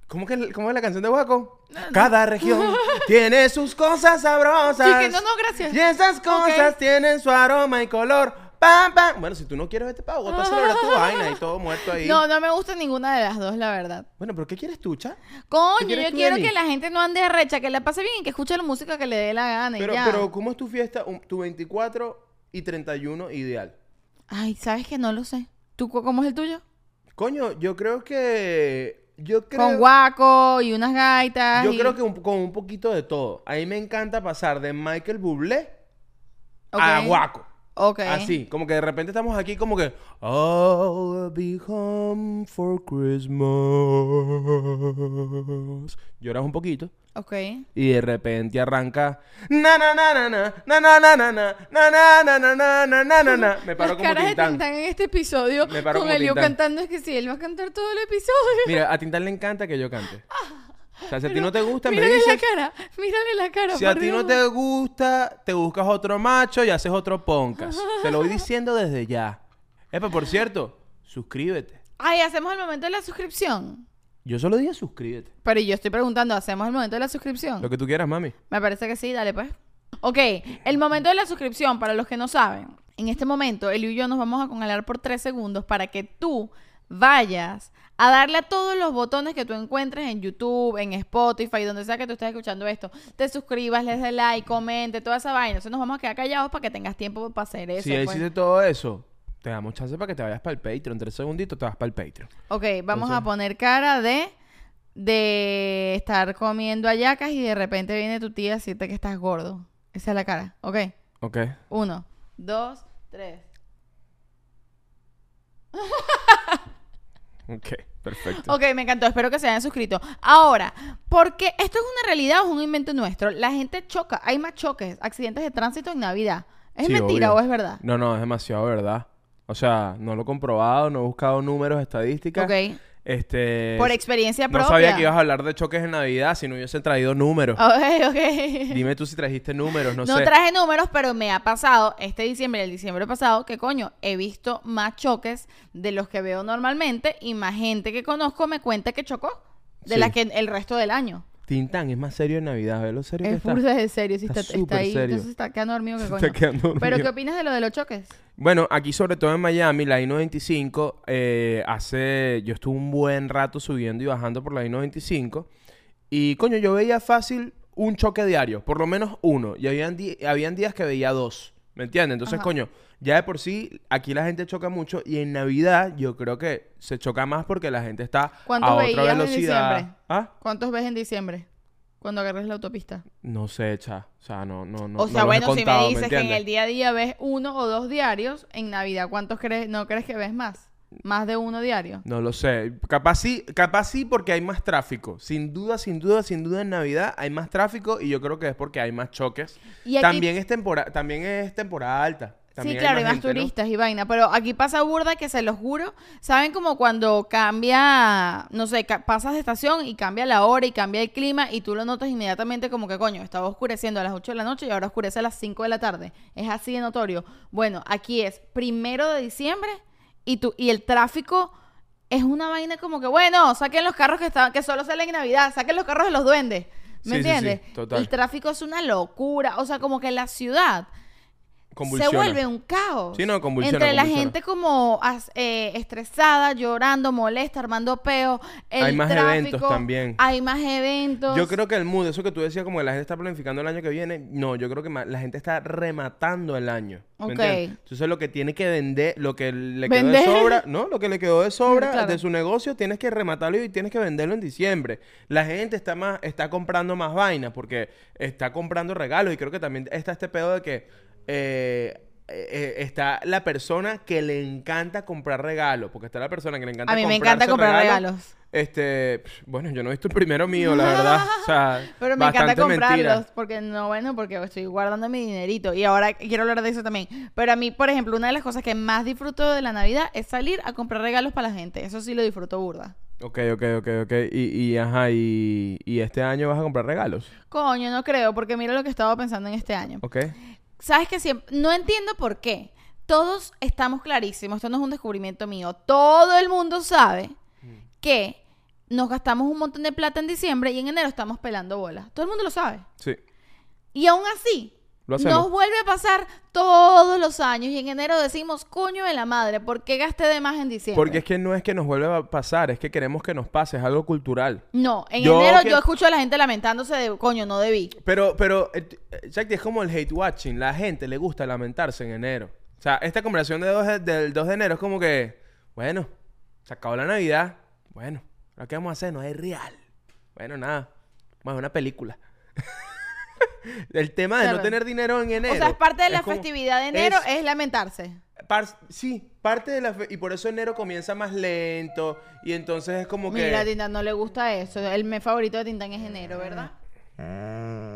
¿Cómo, que, ¿Cómo es la canción de Guaco? Cada región tiene sus cosas sabrosas. No, no, gracias. Y esas cosas tienen su aroma y color. pam, pam. Bueno, si tú no quieres vete para Bogotá a celebrar tu vaina y todo muerto ahí. No, no me gusta ninguna de las dos, la verdad. Bueno, pero ¿qué quieres tú, cha? Coño, yo tú quiero que la gente no ande arrecha, que la pase bien y que escuche la música que le dé la gana y Pero, ya. pero ¿cómo es tu fiesta, un- tu 24 y 31 ideal? Ay, ¿sabes que No lo sé. ¿Tú cómo es el tuyo? Coño, yo creo que... Yo creo... Con guaco y unas gaitas. Yo y- creo que un- con un poquito de todo. A mí me encanta pasar de Michael Bublé a Guaco. Ok. Así, como que de repente estamos aquí como que I'll be home for Christmas. Lloras un poquito Ok. y de repente arranca na na na na na na na na na na na na na na na na na na me paro Las como caras de Tintán. Tintán en este episodio Me paro con como Elio Tintán. cantando es que sí, él va a cantar todo el episodio. Mira, a Tintán le encanta que yo cante. O sea, si a ti no te gusta, me Mírale la dices. cara, mírale la cara. Si a ti no te gusta, te buscas otro macho y haces otro podcast. Te lo voy diciendo desde ya. Epa, por cierto, suscríbete. Ay, hacemos el momento de la suscripción. Yo solo dije suscríbete. Pero yo estoy preguntando, ¿hacemos el momento de la suscripción? Lo que tú quieras, mami. Me parece que sí, dale pues. Ok, el momento de la suscripción, para los que no saben, en este momento, Elio y yo nos vamos a congelar por tres segundos para que tú vayas a darle a todos los botones que tú encuentres en YouTube, en Spotify, donde sea que tú estés escuchando esto. Te suscribas, les des like, comente, toda esa vaina. Entonces nos vamos a quedar callados para que tengas tiempo para hacer eso. si ya pues. hiciste todo eso, te damos chance para que te vayas para el Patreon. Tres segunditos te vas para el Patreon. Ok, vamos Entonces- a poner cara de de estar comiendo hallacas y de repente viene tu tía a decirte que estás gordo. Esa es la cara. Ok. Ok. Uno, dos, tres. Ok, perfecto. Ok, me encantó. Espero que se hayan suscrito. Ahora, porque esto es una realidad o es un invento nuestro. La gente choca. Hay más choques, accidentes de tránsito en Navidad. ¿Es Sí, mentira obvio. o es verdad? No, no, es demasiado verdad. O sea, no lo he comprobado, no he buscado números, estadísticas. Ok. Este. Por experiencia No propia. sabía que ibas a hablar de choques en Navidad si no hubiese traído números. Ok, ok. Dime tú si trajiste números, no, No, sé. traje números, pero me ha pasado este diciembre y el diciembre pasado que, coño, he visto más choques de los que veo normalmente y más gente que conozco me cuenta que chocó de Sí. las que el resto del año. Tintán es más serio en Navidad, ve lo serio que Es está. burda de serio, sí Está está, está, ahí. serio. Entonces está quedando dormido que coño. está quedando Pero dormido. ¿qué opinas de lo de los choques? Bueno, aquí sobre todo en Miami, la I-95, eh, hace... Yo estuve un buen rato subiendo y bajando por la I-95. Y, coño, yo veía fácil un choque diario, por lo menos uno. Y habían, habían días que veía dos, ¿me entiendes? Entonces, Ajá. coño, ya de por sí, aquí la gente choca mucho. Y en Navidad yo creo que se choca más porque la gente está ¿Cuántos a otra en velocidad. diciembre? ¿Ah? ¿Cuántos ves en diciembre? Cuando agarres la autopista. No sé, cha. O sea, no, no, no. o sea, no bueno, si me dices que en el día a día ves uno o dos diarios, en Navidad, ¿cuántos crees, no crees que ves más? ¿Más de uno diario? No lo sé. Capaz sí, capaz sí porque hay más tráfico. Sin duda, sin duda, sin duda en Navidad hay más tráfico y yo creo que es porque hay más choques. Y aquí- También es temporada, también es temporada alta. Sí, claro, hay más gente, ¿no? turistas y vaina, pero aquí pasa burda que se los juro, saben como cuando cambia, no sé, ca- pasas de estación y cambia la hora y cambia el clima y tú lo notas inmediatamente como que coño, estaba oscureciendo a las 8 de la noche y ahora oscurece a las 5 de la tarde. Es así de notorio. Bueno, aquí es primero de diciembre y tú y el tráfico es una vaina como que bueno, saquen los carros que están que solo salen en Navidad, saquen los carros de los duendes. ¿Me Sí, sí, sí, entiendes? total. El tráfico es una locura, o sea, como que la ciudad se vuelve un caos. Sí, no, convulsiona, Entre la gente como as- eh, estresada, llorando, molesta, armando peo. El Hay más tráfico, eventos también. Hay más eventos. Yo creo que el mood, eso que tú decías, como que la gente está planificando el año que viene, no, yo creo que la gente está rematando el año. ¿me Ok. entiendes? Entonces lo que tiene que vender, lo que le Vender. quedó de sobra, ¿no? Lo que le quedó de sobra Claro. de su negocio, tienes que rematarlo y tienes que venderlo en diciembre. La gente está más, está comprando más vainas porque está comprando regalos y creo que también está este pedo de que eh, eh, está la persona que le encanta comprar regalos, porque está la persona que le encanta A mí me encanta comprar regalos. Este, bueno, yo no he visto el primero mío, la verdad. O sea, Pero me encanta mentira. comprarlos porque no, bueno, porque estoy guardando mi dinerito y ahora quiero hablar de eso también. Pero a mí, por ejemplo, una de las cosas que más disfruto de la Navidad es salir a comprar regalos para la gente. Eso sí lo disfruto burda. Ok, ok, ok, ok. Y, y ajá, y, y este año vas a comprar regalos. Coño, no creo, porque mira lo que estaba pensando en este año. Ok. Sabes que siempre, no entiendo por qué. Todos estamos clarísimos, esto no es un descubrimiento mío. Todo el mundo sabe que nos gastamos un montón de plata en diciembre y en enero estamos pelando bolas. Todo el mundo lo sabe. Sí. Y aún así, Lo hacemos. Nos vuelve a pasar todos los años y en enero decimos, coño de la madre, ¿por qué gasté de más en diciembre? Porque es que no es que nos vuelva a pasar, es que queremos que nos pase, es algo cultural. No, en Yo enero que- yo escucho a la gente lamentándose de, coño, no debí. Pero, pero, eh, eh, Jackie, es como el hate watching. La gente le gusta lamentarse en enero. O sea, esta conversación de dos de- del 2 de enero es como que, bueno, se acabó la Navidad. Bueno, ¿ahora qué vamos a hacer? No es real. Bueno, nada. Ver una película. el tema de Claro. no tener dinero en enero. o sea, es parte de la como- festividad de enero, es- es, lamentarse. par- sí, parte de la... fe- y por eso enero comienza más lento. Y entonces es como que... Mira, a Tintán no le gusta eso. El mes favorito de Tintán es enero, ¿verdad? Mm.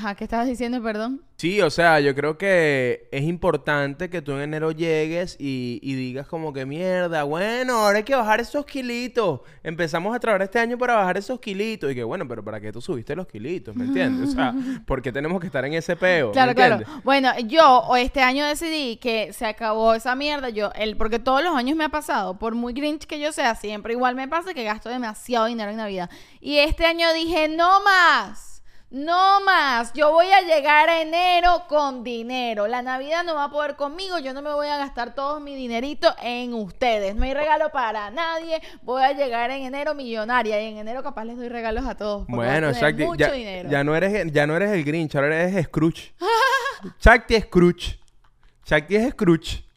Ajá, ¿qué estabas diciendo, perdón? Sí, o sea, yo creo que es importante que tú en enero llegues y, y digas como que mierda, bueno, ahora hay que bajar esos kilitos. Empezamos a trabajar este año para bajar esos kilitos. Y que bueno, pero ¿para qué tú subiste los kilitos? ¿Me entiendes? O sea, ¿por qué tenemos que estar en ese peo? ¿Me Claro, claro. Bueno, yo este año decidí que se acabó esa mierda. Yo, el, porque todos los años me ha pasado, por muy grinch que yo sea, siempre igual me pasa que gasto demasiado dinero en Navidad. Y este año dije, no más. No más, yo voy a llegar a enero con dinero. La Navidad no va a poder conmigo, yo no me voy a gastar todo mi dinerito en ustedes. No hay regalo para nadie. Voy a llegar en enero millonaria y en enero capaz les doy regalos a todos. Bueno, Shakti, mucho ya, dinero. ya no eres, ya no eres el Grinch, ahora eres Scrooge. Shakti Scrooge. Shakti es Scrooge.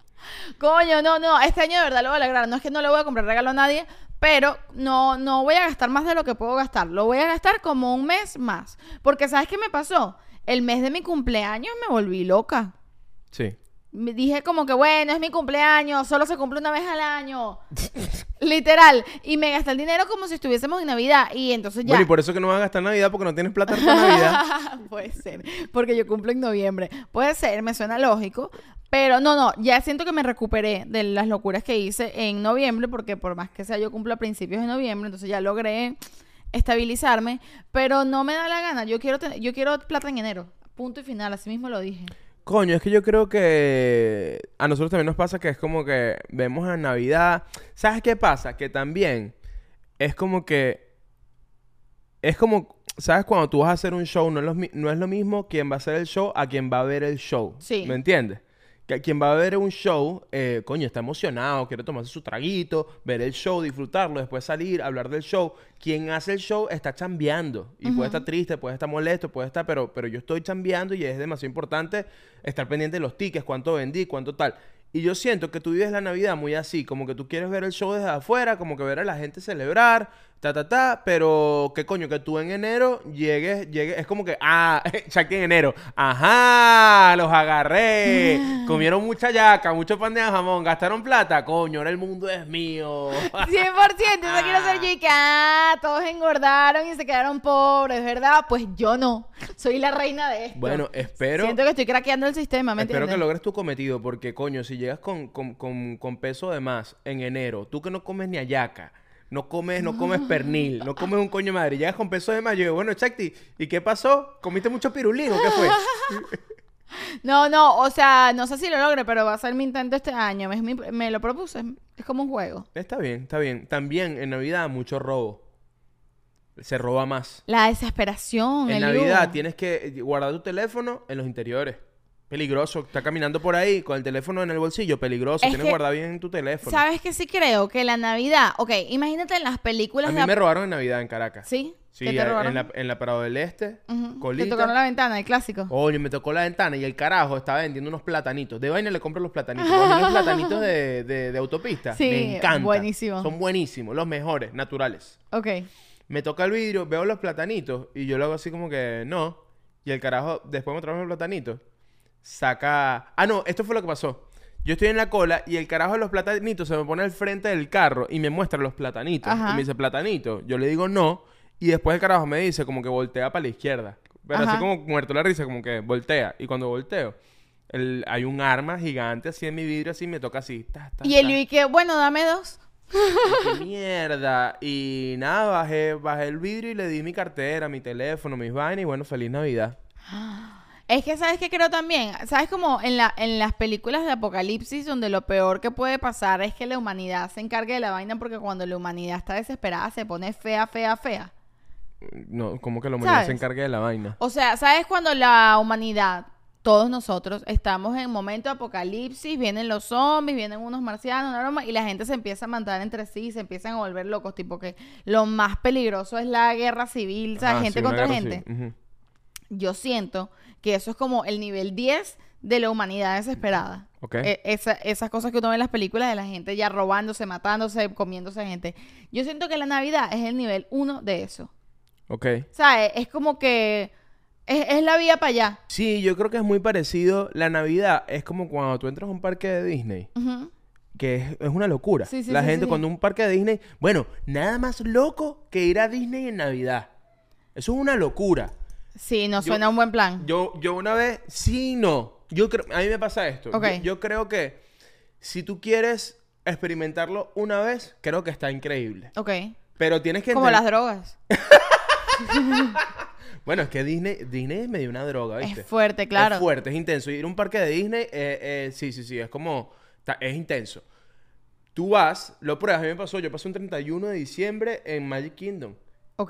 Coño, no, no, este año de verdad lo voy a lograr. No es que no le voy a comprar regalo a nadie, pero no, no voy a gastar más de lo que puedo gastar. Lo voy a gastar como un mes más. Porque ¿sabes qué me pasó? El mes de mi cumpleaños me volví loca. Sí. Me dije como que, bueno, es mi cumpleaños, solo se cumple una vez al año. Literal. Y me gasté el dinero como si estuviésemos en Navidad. Y entonces ya... Bueno, y por eso que no vas a gastar Navidad porque no tienes plata para Navidad. Puede ser, porque yo cumplo en noviembre. Puede ser, me suena lógico. Pero no, no, ya siento que me recuperé de las locuras que hice en noviembre, porque por más que sea yo cumplo a principios de noviembre, entonces ya logré estabilizarme, pero no me da la gana. Yo quiero, yo quiero plata en enero. Punto y final, así mismo lo dije. Coño, es que yo creo que a nosotros también nos pasa que es como que vemos a Navidad. ¿Sabes qué pasa? Que también es como que. Es como. ¿Sabes? Cuando tú vas a hacer un show, no es, lo, no es lo mismo quien va a hacer el show a quien va a ver el show. Sí. ¿Me entiendes? Que quien va a ver un show, eh, coño, está emocionado, quiere tomarse su traguito, ver el show, disfrutarlo, después salir, hablar del show. Quien hace el show está chambeando. Y puede estar triste, puede estar molesto, puede estar, pero, pero yo estoy chambeando y es demasiado importante estar pendiente de los tickets, cuánto vendí, cuánto tal. Y yo siento que tú vives la Navidad muy así, como que tú quieres ver el show desde afuera, como que ver a la gente celebrar, ta, ta, ta, pero qué coño, que tú en enero llegues, llegues, es como que, ah, que en enero, ajá, los agarré, comieron mucha yaca, mucho pan de jamón, gastaron plata, coño, ahora el mundo es mío. 100%, eso quiero ser yo que, ah, todos engordaron y se quedaron pobres, ¿verdad? Pues yo no, soy la reina de esto. Bueno, espero... Siento que estoy craqueando el sistema, ¿me Espero que logres tu cometido, porque coño, si llegas con, con- con- con peso de más en enero, tú que no comes ni ayaca, no comes, no comes pernil, no comes un coño de madre, llegas con peso de más, yo digo, bueno, Chakti, ¿y qué pasó? ¿Comiste mucho pirulín o qué fue? No, no, o sea, no sé si lo logre, pero va a ser mi intento este año. Me lo propuse, es como un juego. está bien, está bien. También en Navidad mucho robo. Se roba más. La desesperación, En el Navidad lujo. tienes que guardar tu teléfono en los interiores. Peligroso. Está caminando por ahí con el teléfono en el bolsillo. Peligroso. Es Tienes que guardar bien tu teléfono. ¿Sabes que sí creo? Que la Navidad, ok, imagínate en las películas A mí de... me robaron en Navidad en Caracas. ¿Sí? Sí, ¿Qué te robaron? en la, en la Prado del Este, colita. Te tocaron la ventana, el clásico. Coño, me tocó la ventana y el carajo estaba vendiendo unos platanitos. De vaina le compro los platanitos. Los platanitos de, de- de autopista. Sí, me encantan. buenísimo. Son buenísimos, los mejores, naturales. Ok. Me toca el vidrio, veo los platanitos y yo lo hago así como que no. Y el carajo, después me trajo los platanitos, saca. Ah, no, esto fue lo que pasó. Yo estoy en la cola y el carajo de los platanitos se me pone al frente del carro y me muestra los platanitos. Ajá. Y me dice platanito. Yo le digo no. Y después el carajo me dice como que voltea para la izquierda. Pero Ajá. así como muerto la risa, como que voltea. Y cuando volteo, el- hay un arma gigante así en mi vidrio, así me toca así. ta, ta, Y el ta. Luis que, bueno, dame dos. ¡Qué mierda! Y nada, bajé, bajé el vidrio y le di mi cartera, mi teléfono, mis vainas y bueno, feliz Navidad. Es que, ¿sabes qué creo también? ¿Sabes como en, la, en las películas de apocalipsis donde lo peor que puede pasar es que la humanidad se encargue de la vaina porque cuando la humanidad está desesperada se pone fea, fea, fea? No, como que la humanidad ¿Sabes? se encargue de la vaina. O sea, ¿sabes cuando la humanidad, todos nosotros, estamos en momento de apocalipsis, vienen los zombies, vienen unos marcianos, una broma, y la gente se empieza a matar entre sí, se empiezan a volver locos, tipo que lo más peligroso es la guerra civil, o sea, Ajá, gente sí, contra gente. Yo siento que eso es como el nivel 10 de la humanidad desesperada. Eh, esa- esas cosas que uno ve en las películas de la gente ya robándose, matándose, comiéndose gente. Yo siento que la Navidad es el nivel 1 de eso. Ok. ¿Sabes? Es como que es, es la vía para allá. Sí, yo creo que es muy parecido. La Navidad es como cuando tú entras a un parque de Disney. Que es, es una locura. Sí, sí, la sí, gente cuando un parque de Disney... Bueno, nada más loco que ir a Disney en Navidad. Eso es una locura. Sí, no Yo- suena un buen plan. Yo, yo una vez... Sí, no. Yo creo... A mí me pasa esto. Ok. Yo, yo creo que si tú quieres experimentarlo una vez, creo que está increíble. ok. Pero tienes que... Como las drogas. Bueno, es que Disney, Disney es medio una droga, ¿viste? Es fuerte, claro. Es fuerte, es intenso. Ir a un parque de Disney, eh, eh, sí, sí, sí, es como, es intenso. Tú vas, lo pruebas, a mí me pasó, yo pasé un 31 de diciembre en Magic Kingdom.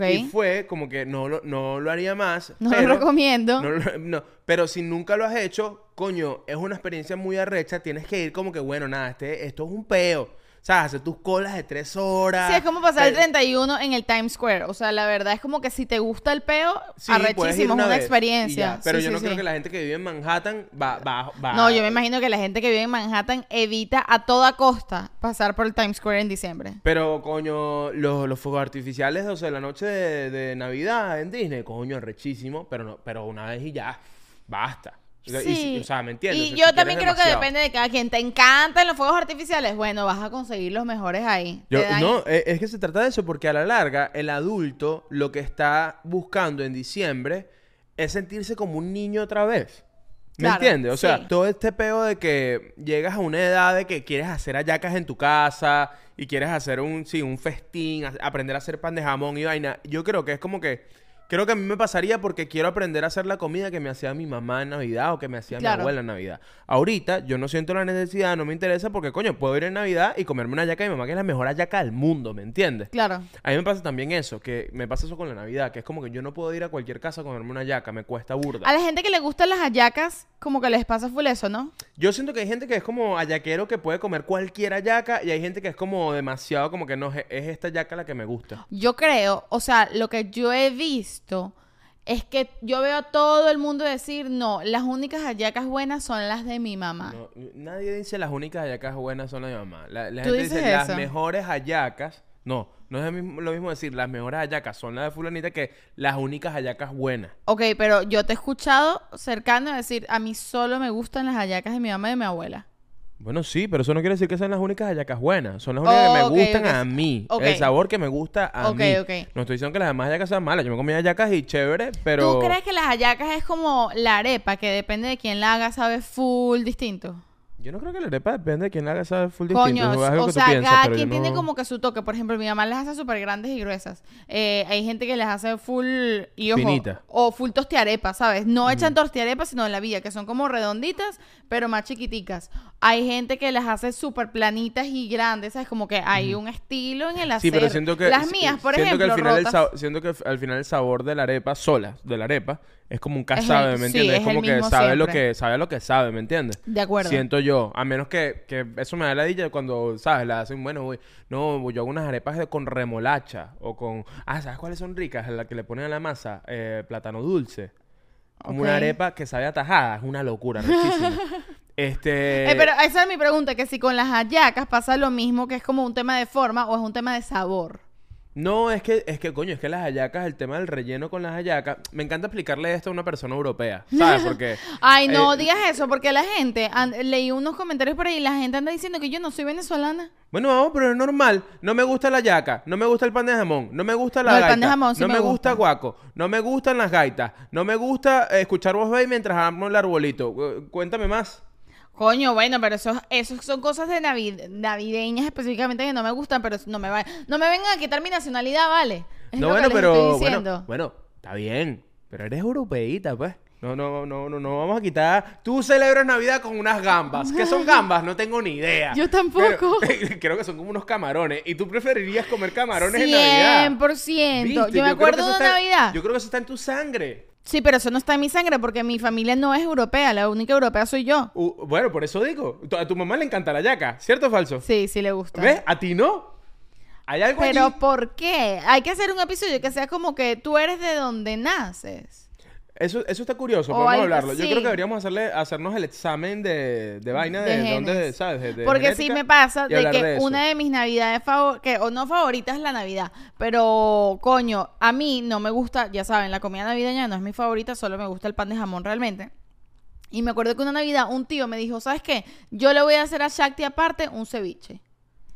Y fue como que no lo, no lo haría más. No pero- lo recomiendo. no no, pero si nunca lo has hecho, coño, es una experiencia muy arrecha. Tienes que ir como que, bueno, nada, este, esto es un peo. O sea, hacer tus colas de tres horas. Sí, es como pasar el Te- 31 en el Times Square. O sea, la verdad es como que si te gusta el peo, Sí, arrechísimo, es una experiencia. Pero Sí, yo sí, no creo que la gente que vive en Manhattan va, va, va- No, yo me imagino que la gente que vive en Manhattan evita a toda costa pasar por el Times Square en diciembre. Pero, coño, los, los fuegos artificiales, o sea, la noche de, de Navidad en Disney, coño, rechísimo, pero no, pero una vez y ya, basta. Sea, y o sea, ¿me entiendes? Y yo también creo que depende de cada quien. ¿Te encantan los fuegos artificiales? Bueno, vas a conseguir los mejores ahí. Yo- no, e- es que se trata de eso porque a la larga el adulto lo que está buscando en diciembre es sentirse como un niño otra vez. ¿Me Claro, entiendes? O sea, sí. todo este peo de que llegas a una edad de que quieres hacer hallacas en tu casa y quieres hacer un, sí, un festín, aprender a hacer pan de jamón y vaina. Yo creo que es como que, creo que a mí me pasaría porque quiero aprender a hacer la comida que me hacía mi mamá en Navidad o que me hacía mi abuela en Navidad. Ahorita yo no siento la necesidad, no me interesa porque, coño, puedo ir en Navidad y comerme una hallaca de mi mamá que es la mejor hallaca del mundo, ¿me entiendes? Claro. A mí me pasa también eso, que me pasa eso con la Navidad, que es como que yo no puedo ir a cualquier casa a comerme una hallaca, me cuesta burda. A la gente que le gustan las hallacas, como que les pasa full eso, ¿no? Yo siento que hay gente que es como hallaquero que puede comer cualquier hallaca y hay gente que es como demasiado como que no, es es esta hallaca la que me gusta. Yo creo, o sea, lo que yo he visto es que yo veo a todo el mundo decir, no, las únicas hallacas buenas son las de mi mamá. No, nadie dice las únicas hallacas buenas son las de mi mamá. La, la ¿Tú gente dices dice las mejores hallacas. No, no es mismo- lo mismo decir las mejores hallacas son las de fulanita que las únicas hallacas buenas. Ok, pero yo te he escuchado cercano a decir, a mí solo me gustan las hallacas de mi mamá y de mi abuela. Bueno, sí, pero eso no quiere decir que sean las únicas hallacas buenas. Son las únicas Oh, que me gustan a mí. El sabor que me gusta a mí. No estoy diciendo que las demás hallacas sean malas. Yo me comí hallacas y chévere, pero... ¿Tú crees que las hallacas es como la arepa, que depende de quién la haga, sabe full distinto? Yo no creo que la arepa depende de quién la haga, sabe full distinto. Coño, es algo o sea, piensas, cada quien tiene como que su toque. Por ejemplo, mi mamá las hace súper grandes y gruesas. Eh, hay gente que les hace full y ojo, Finita. o full tostiarepa, ¿sabes? No echan tostiarepa, sino en la villa, que son como redonditas, pero más chiquiticas. Hay gente que las hace súper planitas y grandes, ¿sabes? Como que hay un estilo en el hacer. Sí, pero siento que... Las mías, por siento ejemplo, que al final el rotas. sa- Siento que al final el sabor de la arepa sola, de la arepa, es como un casabe, ¿me sí, entiendes? es es como que sabe lo que sabe lo que sabe, ¿me entiendes? De acuerdo. Siento yo, a menos que, que eso me da la dicha cuando, ¿sabes? La hacen, bueno, güey, no, yo hago unas arepas de- con remolacha o con... Ah, ¿sabes cuáles son ricas? La que le ponen a la masa, eh, plátano dulce. Como una arepa que sabe atajada, es una locura, este... Eh, pero esa es mi pregunta, que si con las hallacas pasa lo mismo, que es como un tema de forma o es un tema de sabor. No, es que, es que, coño, es que las hallacas, el tema del relleno con las hallacas, me encanta explicarle esto a una persona europea, ¿sabes? Porque... Ay, no eh, digas eso, porque la gente, leí unos comentarios por ahí la gente anda diciendo que yo no soy venezolana. Bueno, vamos, pero es normal. No me gusta la yaca, no me gusta el pan de jamón, no me gusta la No, el pan de jamón sí no me me gusta gusta. guaco, no me gustan las gaitas, no me gusta eh, escuchar voz Bay mientras armo el arbolito. Eh, Cuéntame más. Coño, bueno, pero eso, eso son cosas de navid- navideñas específicamente que no me gustan, pero no me va, no me vengan a quitar mi nacionalidad, ¿vale? Es no, lo bueno, que les pero estoy bueno, diciendo. bueno, está bien, pero eres europeíta, pues. No, no, no, no, no vamos a quitar. Tú celebras Navidad con unas gambas. ¿Qué son gambas? No tengo ni idea. Yo tampoco. Pero- creo que son como unos camarones. ¿Y tú preferirías comer camarones en Navidad? 100%. ¿Viste? Yo me acuerdo de está- Navidad. Yo creo que eso está en tu sangre. Sí, pero eso no está en mi sangre porque mi familia no es europea. La única europea soy yo. Uh, bueno, por eso digo. A tu mamá le encanta la yaca, ¿cierto o falso? Sí, sí le gusta. ¿Ves? A ti no. Hay algo Pero allí? ¿por qué? Hay que hacer un episodio que sea como que tú eres de donde naces. Eso, eso está curioso, O podemos algo hablarlo. Yo creo que deberíamos hacerle, hacernos el examen de, de vaina de, de dónde. ¿sabes? De- de Porque sí me pasa de que de una de mis navidades favoritas, que o no favorita es la Navidad, pero coño, a mí no me gusta, ya saben, la comida navideña no es mi favorita, solo me gusta el pan de jamón realmente. Y me acuerdo que una Navidad un tío me dijo, ¿sabes qué? Yo le voy a hacer a Shakti aparte un ceviche.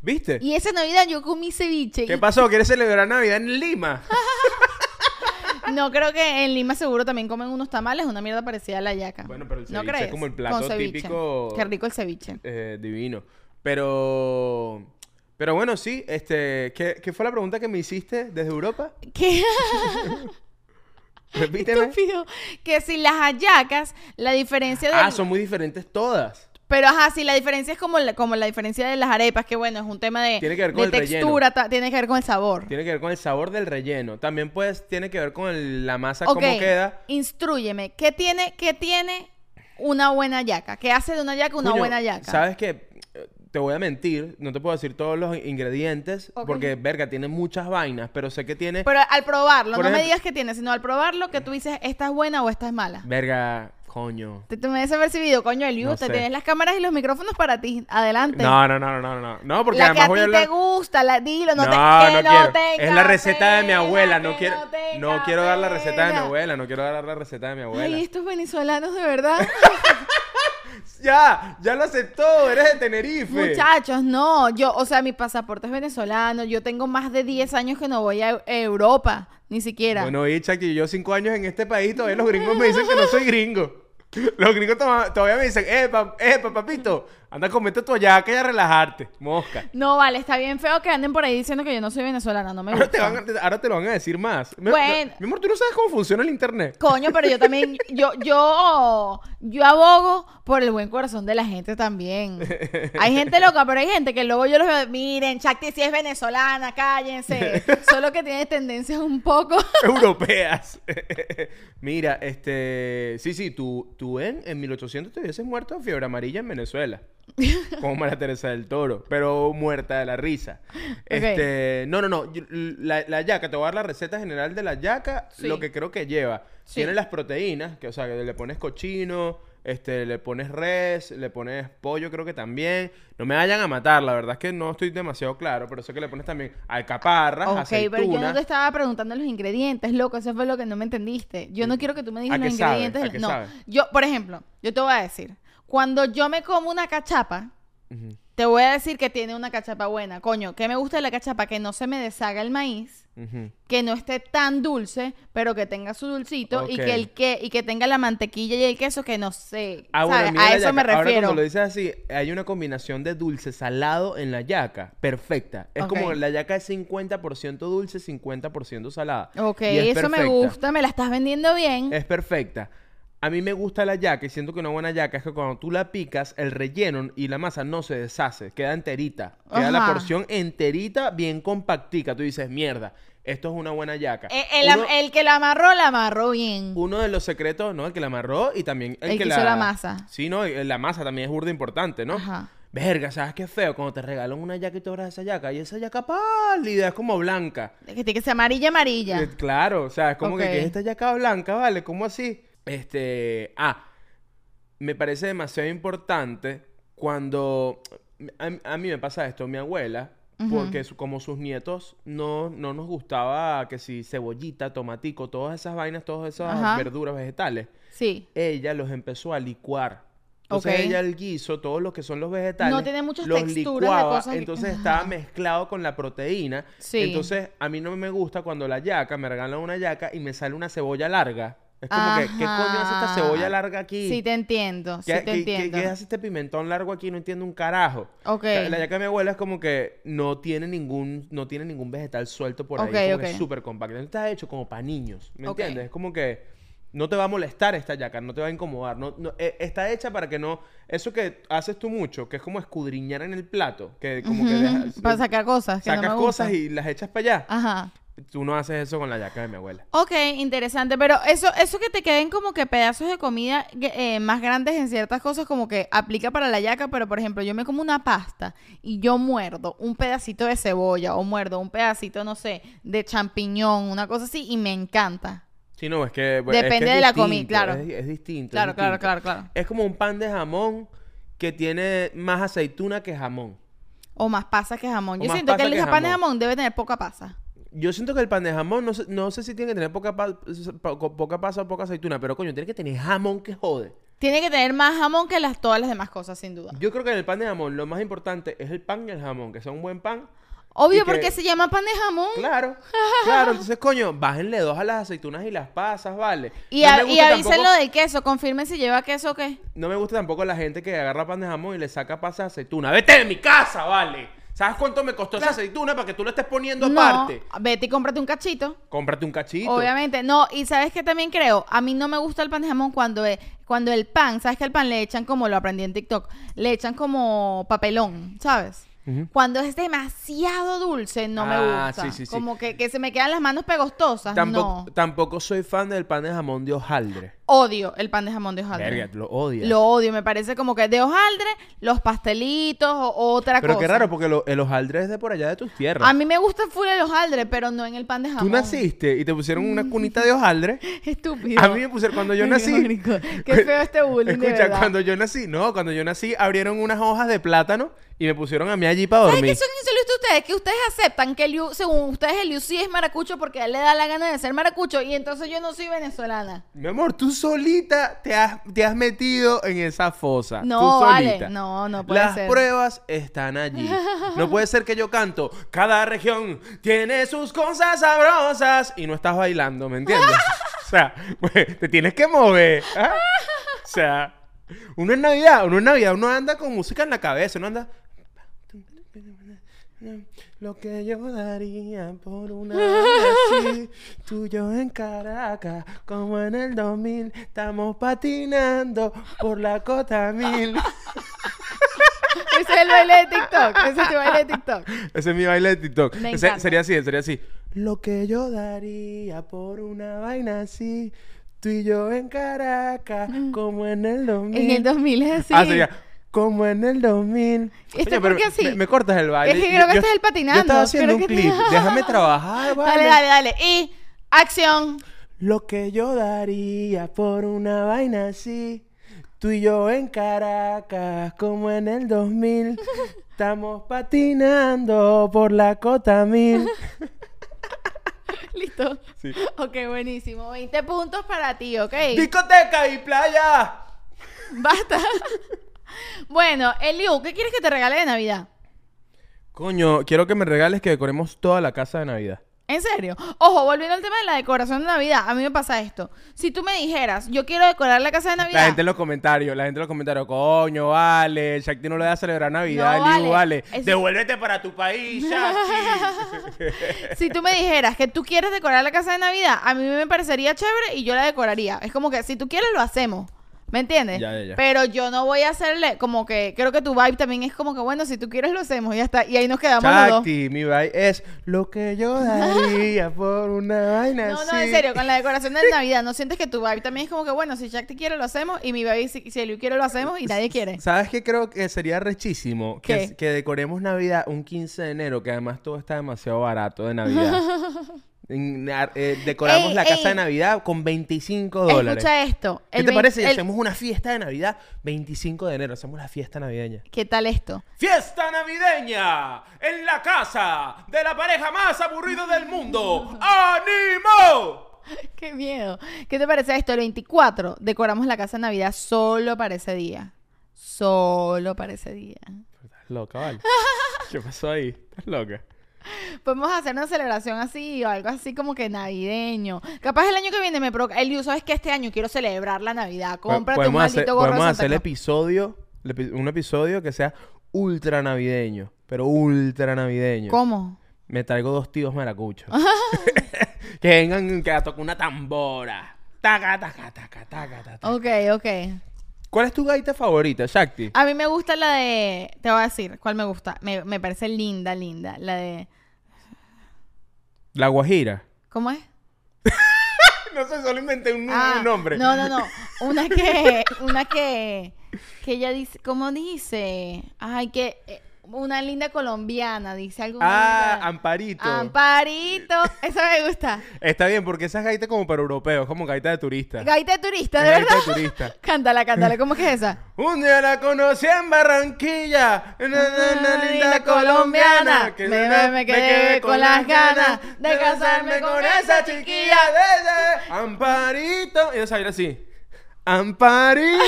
¿Viste? Y esa Navidad yo comí ceviche. ¿Qué y pasó? ¿Quieres celebrar Navidad en Lima? No creo que en Lima seguro también comen unos tamales, una mierda parecida a la yaca. Bueno, pero el ¿No ceviche es crees? como el plato Con típico- Qué rico el ceviche. Eh, divino. Pero... Pero bueno, sí. Este, ¿qué, qué fue la pregunta que me hiciste desde Europa? ¿Qué? Repíteme. Estúpido. Que si las hallacas, la diferencia de... Ah, son muy diferentes todas. Pero ajá, sí, la diferencia es como la, como la diferencia de las arepas, que bueno, es un tema de, Tiene que ver con de el textura, ta- tiene que ver con el sabor. Tiene que ver con el sabor del relleno. También pues tiene que ver con el- la masa, Ok, cómo queda. instrúyeme, ¿qué tiene, qué tiene una buena yaca? ¿Qué hace de una yaca una buena yaca? ¿Sabes qué? Eh, Te voy a mentir, no te puedo decir todos los ingredientes porque, verga, tiene muchas vainas, pero sé que tiene... Pero al probarlo, no me digas que tiene, sino al probarlo que tú dices, esta es buena o esta es mala. Verga, coño. Te, te me percibido, coño, Eliu, No te sé. tienes las cámaras y los micrófonos para ti. Adelante. No, no, no, no, no, no. No, porque la que además a voy ti a hablar... te gusta, la, dilo, no, No, te, no, que quiero. es la receta de mi abuela. No que quiero, no quiero dar la receta de mi abuela. No quiero dar la receta de mi abuela. Ay, estos venezolanos de verdad. Ya, ya lo aceptó. Eres de Tenerife. Muchachos, no, yo, o sea, mi pasaporte es venezolano, yo tengo más de 10 años que no voy a Eu- Europa, ni siquiera. Bueno, y Chucky, yo cinco años en este país, todavía los gringos me dicen que no soy gringo. Los gringos to- todavía me dicen, eh, pa- eh, pa- papito, anda, comete tu yaca y a relajarte, mosca. No, vale, está bien feo que anden por ahí diciendo que yo no soy venezolana, no me Ahora te, gusta. van a- ahora te lo van a decir más. Bueno. Mi amor, tú no sabes cómo funciona el internet. Coño, pero yo también, yo, yo, yo abogo por el buen corazón de la gente también. Hay gente loca, pero hay gente que luego yo los veo, miren, Chakti si es venezolana, cállense. Solo que tiene tendencias un poco. Europeas. Mira, este. Sí, sí, tú, tú en, en 1800 te hubieses muerto de fiebre amarilla en Venezuela. Como María Teresa del Toro. Pero muerta de la risa. Este. No, no, no. La, la yaca, te voy a dar la receta general de la yaca. Sí. Lo que creo que lleva. Sí. Tiene las proteínas, que, o sea, que le pones cochino. Este, le pones res, le pones pollo, creo que también. No me vayan a matar, la verdad es que no estoy demasiado claro, pero sé que le pones también alcaparras, Ok, pero yo no te estaba preguntando los ingredientes, loco, eso fue lo que no me entendiste. Yo no quiero que tú me digas ¿A los sabe? ingredientes. ¿A del- qué no, sabe? yo, por ejemplo, yo te voy a decir, cuando yo me como una cachapa, te voy a decir que tiene una cachapa buena. Coño, ¿qué me gusta de la cachapa? Que no se me deshaga el maíz, que no esté tan dulce, pero que tenga su dulcito y que el que y que tenga la mantequilla y el queso que no sé. Ah, bueno, ¿sabes? mira a eso me yaca. Ahora refiero. cuando lo dices así, hay una combinación de dulce salado en la yaca. Perfecta. Es como la yaca es 50% dulce, 50% salada. Ok, Y es eso me gusta, me la estás vendiendo bien. Es perfecta. A mí me gusta la yaca y siento que una buena yaca es que cuando tú la picas, el relleno y la masa no se deshace, queda enterita. Queda la porción enterita, bien compactica. Tú dices, mierda, esto es una buena yaca. Eh, el, Uno- el que la amarró, la amarró bien. uno de los secretos, ¿no? El que la amarró y también el, El que, hizo la masa. Sí, no, y la masa también es burda importante, ¿no? Ajá. Verga, ¿sabes qué feo? Cuando te regalan una yaca y tú abres esa yaca y esa yaca pálida, es como blanca. Que tiene que ser amarilla, amarilla. Eh, claro, o sea, es como que, Ok. que es esta yaca blanca, ¿vale? ¿Cómo así? Este, ah, me parece demasiado importante cuando a, a mí me pasa esto, mi abuela, porque su- como sus nietos no, no nos gustaba que si cebollita, tomatico, todas esas vainas, todas esas Ajá. verduras vegetales, Sí. ella los empezó a licuar. Entonces Ok. ella el guiso, todos los que son los vegetales, No tiene muchas los texturas de cosas entonces Ajá. estaba mezclado con la proteína. Sí. Entonces a mí no me gusta cuando la yaca, me regalan una yaca y me sale una cebolla larga. Es como que, ¿qué coño hace esta Ajá. cebolla larga aquí? Sí, te entiendo. Sí, ¿Qué, te qué- qué- entiendo. qué hace este pimentón largo aquí? No entiendo un carajo. Ok. La, yaca de mi abuela es como que no tiene ningún, no tiene ningún vegetal suelto por ahí. Como ok. que es súper compacta. Está hecho como para niños. ¿Me Ok. entiendes? Es como que no te va a molestar esta yaca, no te va a incomodar. No, no- eh, está hecha para que no. Eso que haces tú mucho, que es como escudriñar en el plato, que como que dejas- Para sacar cosas que no sacas me cosas y las echas para allá. Ajá. Tú no haces eso con la yaca de mi abuela. Ok, interesante, pero eso, eso que te queden como que pedazos de comida eh, más grandes en ciertas cosas como que aplica para la yaca, pero por ejemplo yo me como una pasta y yo muerdo un pedacito de cebolla o muerdo un pedacito, no sé, de champiñón, una cosa así y me encanta. Sí, no, es que. pues, es que Depende es de la comida, claro. Es, es distinto. Claro, claro, distinto. claro, claro. Es como un pan de jamón que tiene más aceituna que jamón. O más pasa que jamón. O Yo siento que el pan de jamón debe tener poca pasa. Yo siento que el pan de jamón, no sé, no sé si tiene que tener poca, pa- po- poca pasa o poca aceituna, pero coño, tiene que tener jamón que jode. Tiene que tener más jamón que las, todas las demás cosas, sin duda. Yo creo que en el pan de jamón lo más importante es el pan y el jamón, que sea un buen pan. Obvio, que- porque se llama pan de jamón. Claro, claro. Entonces, coño, bájenle dos a las aceitunas y las pasas, ¿vale? Y, no, a- y avísenlo tampoco, del queso. Confirmen si lleva queso o qué. no me gusta tampoco la gente que agarra pan de jamón y le saca pasas de aceituna. ¡Vete de mi casa, vale! ¿Sabes cuánto me costó esa aceituna para que tú lo estés poniendo No, aparte? vete y cómprate un cachito. Cómprate un cachito. Obviamente. No, y ¿sabes qué también creo? A mí no me gusta el pan de jamón cuando, e- cuando el pan, ¿sabes que el pan le echan como, lo aprendí en TikTok, le echan como papelón, ¿sabes? Cuando es demasiado dulce, no me Ah, gusta. sí, sí, sí. Como que, que se me quedan las manos pegostosas. Tampoco, No. tampoco soy fan del pan de jamón de hojaldre. Odio el pan de jamón de hojaldre. Verga, lo odias. Lo odio, me parece como que de hojaldre, los pastelitos o otra Pero cosa. qué raro, porque lo- el hojaldre es de por allá de tus tierras. A mí me gusta full el hojaldre, pero no en el pan de jamón. Tú naciste y te pusieron una cunita de hojaldre. Estúpido. A mí me pusieron cuando yo nací. Qué feo este bullying, de Escucha, verdad. cuando yo nací, no, cuando yo nací abrieron unas hojas de plátano y me pusieron a mí allí para ¿Sabes dormir. qué son insólitos ustedes? Que ustedes aceptan que Liu, según ustedes, el Liu sí es maracucho porque a él le da la gana de ser maracucho y entonces yo no soy venezolana. Mi amor, tú solita te has, te has metido en esa fosa. No, tú vale. solita. No, no puede Las ser. pruebas están allí. No puede ser que yo canto. Cada región tiene sus cosas sabrosas. Y no estás bailando, ¿me entiendes? o sea, pues, te tienes que mover. ¿ah? O sea, uno en Navidad, uno en Navidad, uno anda con música en la cabeza, uno anda. Lo que yo daría por una vida así, tú y yo en Caracas, como en el 2000, estamos patinando por la cota mil. Ese es el baile de TikTok. Ese es tu baile de TikTok. Ese es mi baile de TikTok. Me Ese- encanta. sería así, sería así. Lo que yo daría por una vaina así, tú y yo en Caracas, como en el 2000. En el 2000 es así. Ah, sería como en el 2000. ¿Este Oye, por pero qué así? Me, me cortas el baile. Es que creo que yo- este es el patinando. Yo estaba haciendo Creo un clip. Déjame trabajar, vale. Dale, dale, dale. Y acción. Lo que yo daría por una vaina así. Tú y yo en Caracas, como en el 2000. Estamos patinando por la cota mil. Listo. Sí. Ok, buenísimo. 20 puntos para ti, ¿ok? Discoteca y playa. Basta. Bueno, Eliu, ¿qué quieres que te regale de Navidad? Coño, quiero que me regales que decoremos toda la casa de Navidad. ¿En serio? Ojo, volviendo al tema de la decoración de Navidad, a mí me pasa esto. Si tú me dijeras, yo quiero decorar la casa de Navidad. La gente en los comentarios, la gente en los comentarios, coño, vale, Shakti no le da a celebrar Navidad, No, vale. vale. Es- Devuélvete para tu país, Shakti. Si tú me dijeras que tú quieres decorar la casa de Navidad, a mí me parecería chévere y yo la decoraría. Es como que si tú quieres lo hacemos. ¿Me entiendes? Ya, ya, ya. Pero yo no voy a hacerle como que creo que tu vibe también es como que bueno, si tú quieres lo hacemos y ya está. Y ahí nos quedamos los dos. Mi vibe es lo que yo daría por una vaina No, así. no, en serio, con la decoración de Navidad, ¿no sientes que tu vibe también es como que, bueno, si Shakti quiere lo hacemos y mi vibe, si, si Eliu quiere lo hacemos y nadie quiere? ¿Sabes qué creo que sería rechísimo? Que, que decoremos Navidad un 15 de enero, que además todo está demasiado barato de Navidad. En- eh, decoramos Ey, la casa ey. de Navidad con 25 dólares. Escucha esto. ¿Qué te parece? si el- hacemos una fiesta de Navidad 25 de enero. Hacemos la fiesta navideña. ¿Qué tal esto? ¡Fiesta navideña! En la casa de la pareja más aburrida del mundo. ¡Ánimo! Qué miedo. ¿Qué te parece esto? El 24 decoramos la casa de Navidad solo para ese día. Solo para ese día. Estás loca, ¿vale? ¿Qué pasó ahí? ¿Estás loca? Podemos hacer una celebración así o algo así como que navideño. Capaz el año que viene me provoca. El sabes que este año quiero celebrar la Navidad. Cómprate un maldito hacer, gorro de podemos hacer el episodio, un episodio que sea ultra navideño, pero ultra navideño. ¿Cómo? Me traigo dos tíos maracuchos. que vengan que a tocar una tambora. Taca, taca, taca, taca, taca. Ok, ok. ¿Cuál es tu gaita favorita, Shakti? A mí me gusta la de. Te voy a decir cuál me gusta. Me, me parece linda, linda. La de. La Guajira. ¿Cómo es? No sé, solo inventé un, Ah, un nombre. No, no, no. Una que. Una que. Que ella dice. ¿Cómo dice? Ay, que. eh, una linda colombiana. Dice algo. Ah, linda. Amparito. Amparito. Esa me gusta. Está bien, porque esa es gaita como para europeos, como gaita de turista. Gaita de turista, Es ¿de gaita verdad? de turista. cántala, cántala. ¿Cómo que es esa? Un día la conocí en Barranquilla, una, una- una linda colombiana. Que Me- me, me- me quedé con las ganas de casarme con esa chiquilla. de- Amparito. Y esa era así. Amparito,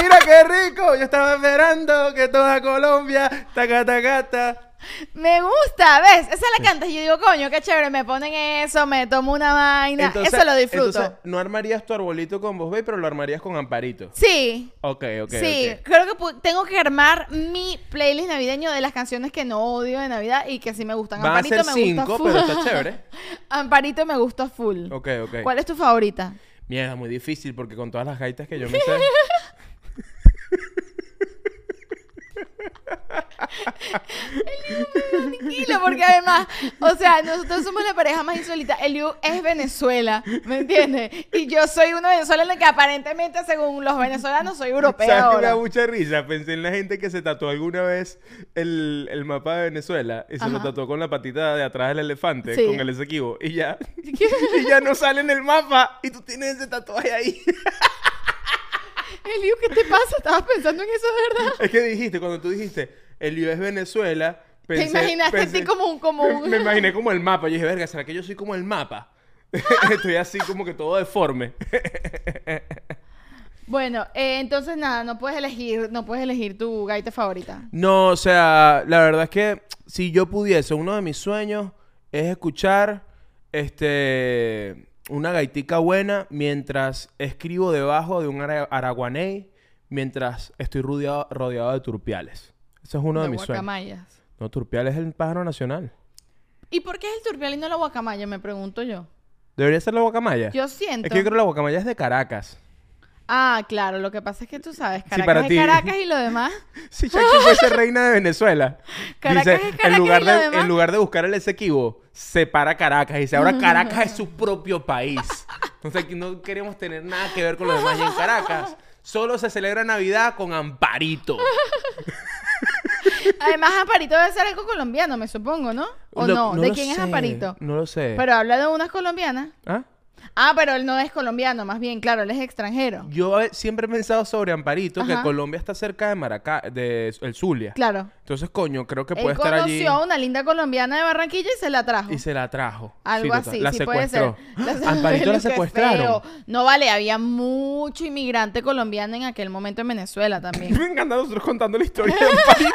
mira qué rico. Yo estaba esperando que toda Colombia taca taca ta. Me gusta, ¿ves? Esa la cantas yo digo, coño, qué chévere, me ponen eso, me tomo una vaina, Entonces- eso lo disfruto. Entonces, no armarías tu arbolito con vos, pero lo armarías con Amparito. sí, Ok, ok. sí, creo que tengo que armar mi playlist navideño de las canciones que no odio de Navidad y que sí me gustan. Van a Amparito ser me cinco, gusta full. pero está chévere. Amparito me gusta full. Ok, ok. ¿Cuál es tu favorita? Mierda, muy difícil porque con todas las gaitas que yo me sé. Tranquilo, porque además, o sea, nosotros somos la pareja más insólita. Eliu es Venezuela, ¿me entiendes? Y yo soy una venezolana que aparentemente, según los venezolanos, soy europea ¿Sabes que me da mucha risa? Pensé en la gente que se tatuó alguna vez el, el mapa de Venezuela y se lo Ajá. tatuó con la patita de atrás del elefante, Sí. con el Esequibo. Y ya, y ya no sale en el mapa y tú tienes ese tatuaje ahí. Eliu, ¿qué te pasa? ¿Estabas pensando en eso de verdad? es que dijiste, cuando tú dijiste, el lío es Venezuela, pensé... Te imaginaste como un- como un- Me imaginé como el mapa. Yo dije, verga, ¿será que yo soy como el mapa? Estoy así como que todo deforme. Bueno, eh, entonces nada, no puedes elegir, no puedes elegir tu gaita favorita. No, o sea, la verdad es que si yo pudiese, uno de mis sueños es escuchar este una gaitica buena mientras escribo debajo de un ara- araguaney mientras estoy rodeado, rodeado de turpiales. Ese es uno de, mis sueños. No, turpial es el pájaro nacional. ¿Y por qué es el turpial y no la guacamaya? Me pregunto yo. ¿Debería ser la guacamaya? Yo siento. Es que yo creo que la guacamaya es de Caracas. Ah, claro, lo que pasa es que tú sabes, Caracas para es ti. Caracas y lo demás. Si Shakti fuese reina de Venezuela. Caracas dice, es Caracas en, y lugar lo de, demás. en lugar de buscar el Esequibo, separa Caracas. Y dice, ahora Caracas es su propio país. Entonces aquí no queremos tener nada que ver con los demás. Y en Caracas solo se celebra Navidad con Amparito. Además, Amparito debe ser algo colombiano, me supongo, ¿no? ¿O Lo- no? ¿De lo quién es sé, Amparito? No lo sé. Pero habla de unas colombianas. ¿Ah? Ah, pero él no es colombiano, más bien, claro, él es extranjero. Yo eh, siempre he pensado sobre Amparito que. Colombia está cerca de Maracá, de el Zulia. Claro. Entonces, coño, creo que Él puede estar allí conoció a una linda colombiana de Barranquilla y se la trajo. y se la trajo. Algo total. así, La sí puede ser. secuestró. Amparito la Qué secuestraron. feo. No vale, había mucho inmigrante colombiano en aquel momento en Venezuela también. Me encanta nosotros contando la historia de Amparito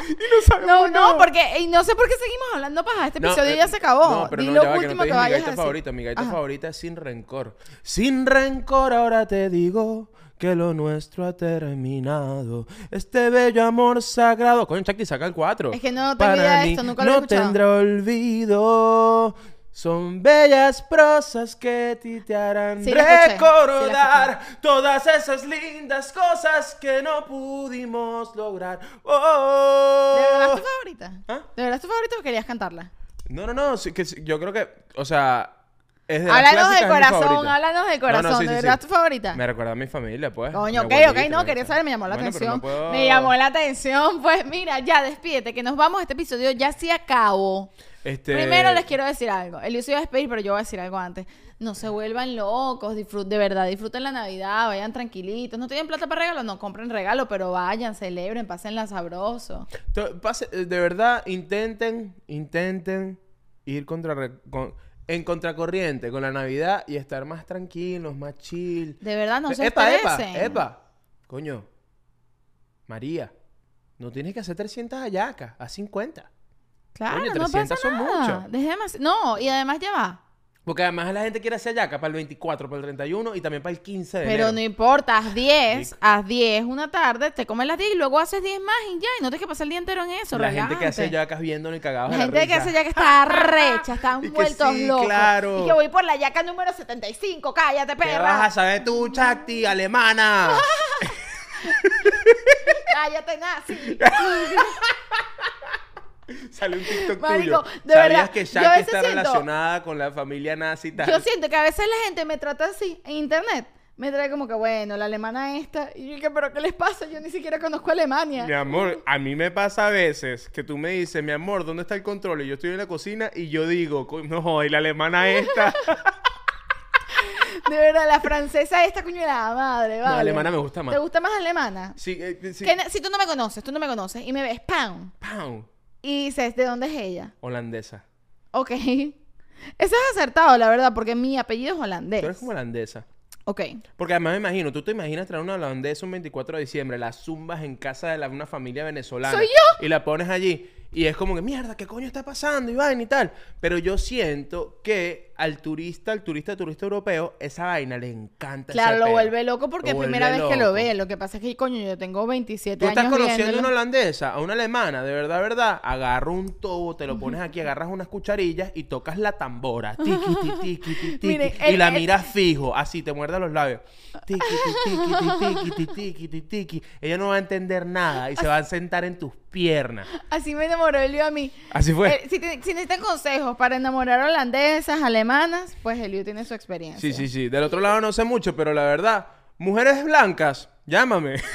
y no sabemos No, no, nada. porque y no sé por qué seguimos hablando paja. Este No, episodio eh, ya se acabó. No, pero Di no, lo ya va, que no último te que, mi vayas gaita a decir. favorita. Mi gaita Ajá. favorita es Sin Rencor. Sin rencor ahora te digo que lo nuestro ha terminado. Este bello amor sagrado. Coño, Chucky, saca el 4. Es que no tengo idea de esto, nunca lo he no escuchado. tendrá olvido. Son bellas prosas que ti te harán Sí, recordar todas esas lindas cosas que no pudimos lograr. Oh. ¿De verdad es tu favorita? ¿Ah? ¿De verdad es tu favorita o querías cantarla? No, no, no, sí, que yo creo que, o sea, es de Háblanos del corazón, háblanos del No, no, corazón. sí, ¿De sí, verdad sí. es tu favorita? Me recuerda a mi familia, pues. Coño, ok, ok, no, quería saber, me llamó la Bueno, atención. no puedo- Me llamó la atención, pues mira, ya despídete, que nos vamos, este episodio ya se acabó. Este... Primero les quiero decir algo. Elio se iba a despedir, pero yo voy a decir algo antes. No se vuelvan locos, disfruten, de verdad, disfruten la Navidad, vayan tranquilitos. No tienen plata para regalo, no compren regalo, pero vayan, celebren, pásenla sabroso. De verdad, intenten, intenten ir contra, con- en contracorriente con la Navidad y estar más tranquilos, más chill. De verdad, no se epa, epa, epa. Coño, María, no tienes que hacer 300 hallacas, a 50. Claro, Coño, no pasa 300 son nada. No, y además ya va. Porque además la gente quiere hacer yaca para el 24, para el 31 y también para el 15 de Pero enero. no importa, haz 10, Rico. haz 10 una tarde, te comes las 10 y luego haces 10 más y ya, y no tienes que pasar el día entero en eso, La gente que hace yacas viéndonos y cagados La gente que risa. hace yaca está recha, están que vueltos sí, locos. claro. Y que voy por la yaca número 75, cállate, ¿Qué vas a perra. saber tú, Chakti, alemana? Cállate, nazi. Sale un TikTok Marico, tuyo. de ¿Sabías verdad, que veces está siento- relacionada con la familia nazi tal? Yo siento que a veces la gente me trata así en internet. Me trae como que, bueno, la alemana esta. Y yo pero ¿qué les pasa? Yo ni siquiera conozco Alemania. Mi amor, a mí me pasa a veces que tú me dices, mi amor, ¿dónde está el control? Y yo estoy en la cocina y yo digo, "Co- no, y la alemana esta. De verdad, la francesa esta, la madre, vale. alemana me gusta más. ¿Te gusta más alemana? sí, eh, sí. Que na- si tú no me conoces, tú no me conoces y me ves, ¡pam! Pow. Y dices, ¿de dónde es ella? Holandesa. Ok. Eso es acertado, la verdad, porque mi apellido es holandés. Tú eres como holandesa. Ok. Porque además me imagino, tú te imaginas traer una holandesa un 24 de diciembre, la zumbas en casa de la- una familia venezolana. ¡Soy yo! Y la pones allí. Y es como que, mierda, ¿qué coño está pasando? Y vaina y tal. Pero yo siento que al turista, al turista, turista europeo, esa vaina le encanta. Claro, ese lo vuelve loco porque Lo es primera vez vuelve que lo loco. ve. Lo que pasa es que, coño, yo tengo 27 Tú estás años conociendo viéndolo. una holandesa, a una alemana, de verdad, verdad, agarra un tobo, te lo pones aquí, agarras unas cucharillas y tocas la tambora. Tiki, tiki, tiki, tiki, tiki, Miren, y el- la el- miras fijo, así, te muerde los labios. Tiki, tiki, tiki, tiki, tiki, tiki, tiki, tiki. Ella no va a entender nada y se va a sentar en tus piernas. Así me enamoró Elio a mí. Así fue. Eh, si, te- si necesitan consejos para enamorar holandesas, alemanas, pues Elio tiene su experiencia. Sí, sí, sí. Del otro lado no sé mucho, pero la verdad, mujeres blancas, llámame.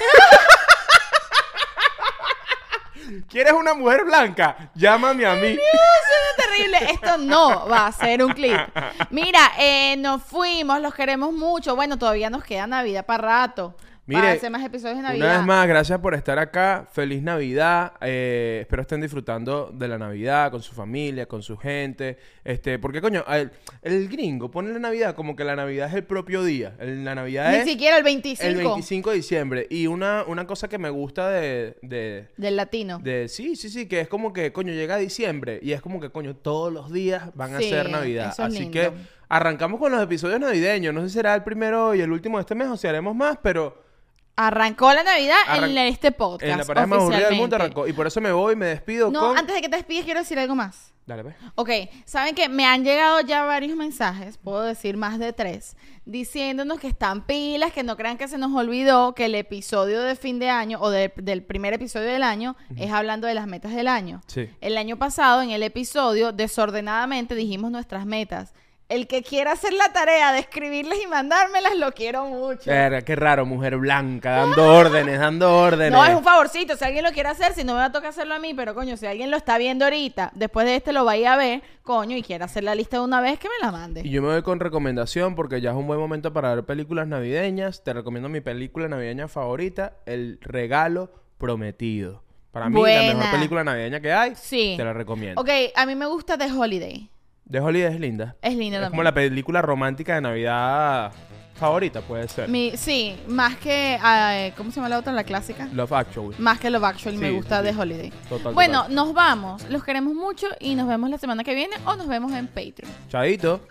¿Quieres una mujer blanca? Llámame a mí. Suena terrible. Esto no va a ser un clip. Mira, eh, nos fuimos, los queremos mucho. Bueno, todavía nos queda Navidad para rato. Mire, para hacer más episodios de Navidad. Una vez más, gracias por estar acá. Feliz Navidad. Eh, espero estén disfrutando de la Navidad con su familia, con su gente. Este, porque coño, el, el gringo pone la Navidad como que la Navidad es el propio día. El- la Navidad Ni es siquiera el 25, el 25 de diciembre. Y una, una cosa que me gusta de, de, del latino. de- sí, sí, sí, que es como que, coño, llega diciembre y es como que, coño, todos los días van a ser Navidad. eso es Así lindo. que arrancamos con los episodios navideños. No sé si será el primero y el último de este mes o si haremos más, pero Arrancó la Navidad Arran- en este podcast. en la pareja más aburrida del mundo arrancó. Y por eso me voy y me despido No, con... antes de que te despides, quiero decir algo más. Dale, pues. Ok, saben que me han llegado ya varios mensajes, puedo decir más de tres, diciéndonos que están pilas, que no crean que se nos olvidó que el episodio de fin de año o de- del primer episodio del año es hablando de las metas del año. Sí. El año pasado, en el episodio, desordenadamente dijimos nuestras metas. El que quiera hacer la tarea de escribirles y mandármelas, lo quiero mucho. Verga, qué raro, mujer blanca, dando órdenes, dando órdenes. No, es un favorcito. Si alguien lo quiere hacer, si no me va a tocar hacerlo a mí, pero coño, si alguien lo está viendo ahorita, después de este lo vaya a ver, coño, y quiere hacer la lista de una vez, que me la mande. Y yo me voy con recomendación porque ya es un buen momento para ver películas navideñas. Te recomiendo mi película navideña favorita, El Regalo Prometido. Para mí, la mejor película navideña que hay. Sí. Te la recomiendo. Ok, a mí me gusta The Holiday. The Holiday es linda. Es linda Es también. como la película romántica de Navidad favorita, puede ser. Mi, sí, más que. ah, ¿Cómo se llama la otra? La clásica. Love Actually. Más que Love Actually, me Sí, gusta sí, The sí. Holiday. Total, bueno, total. nos vamos. Los queremos mucho y nos vemos la semana que viene o nos vemos en Patreon. Chaito.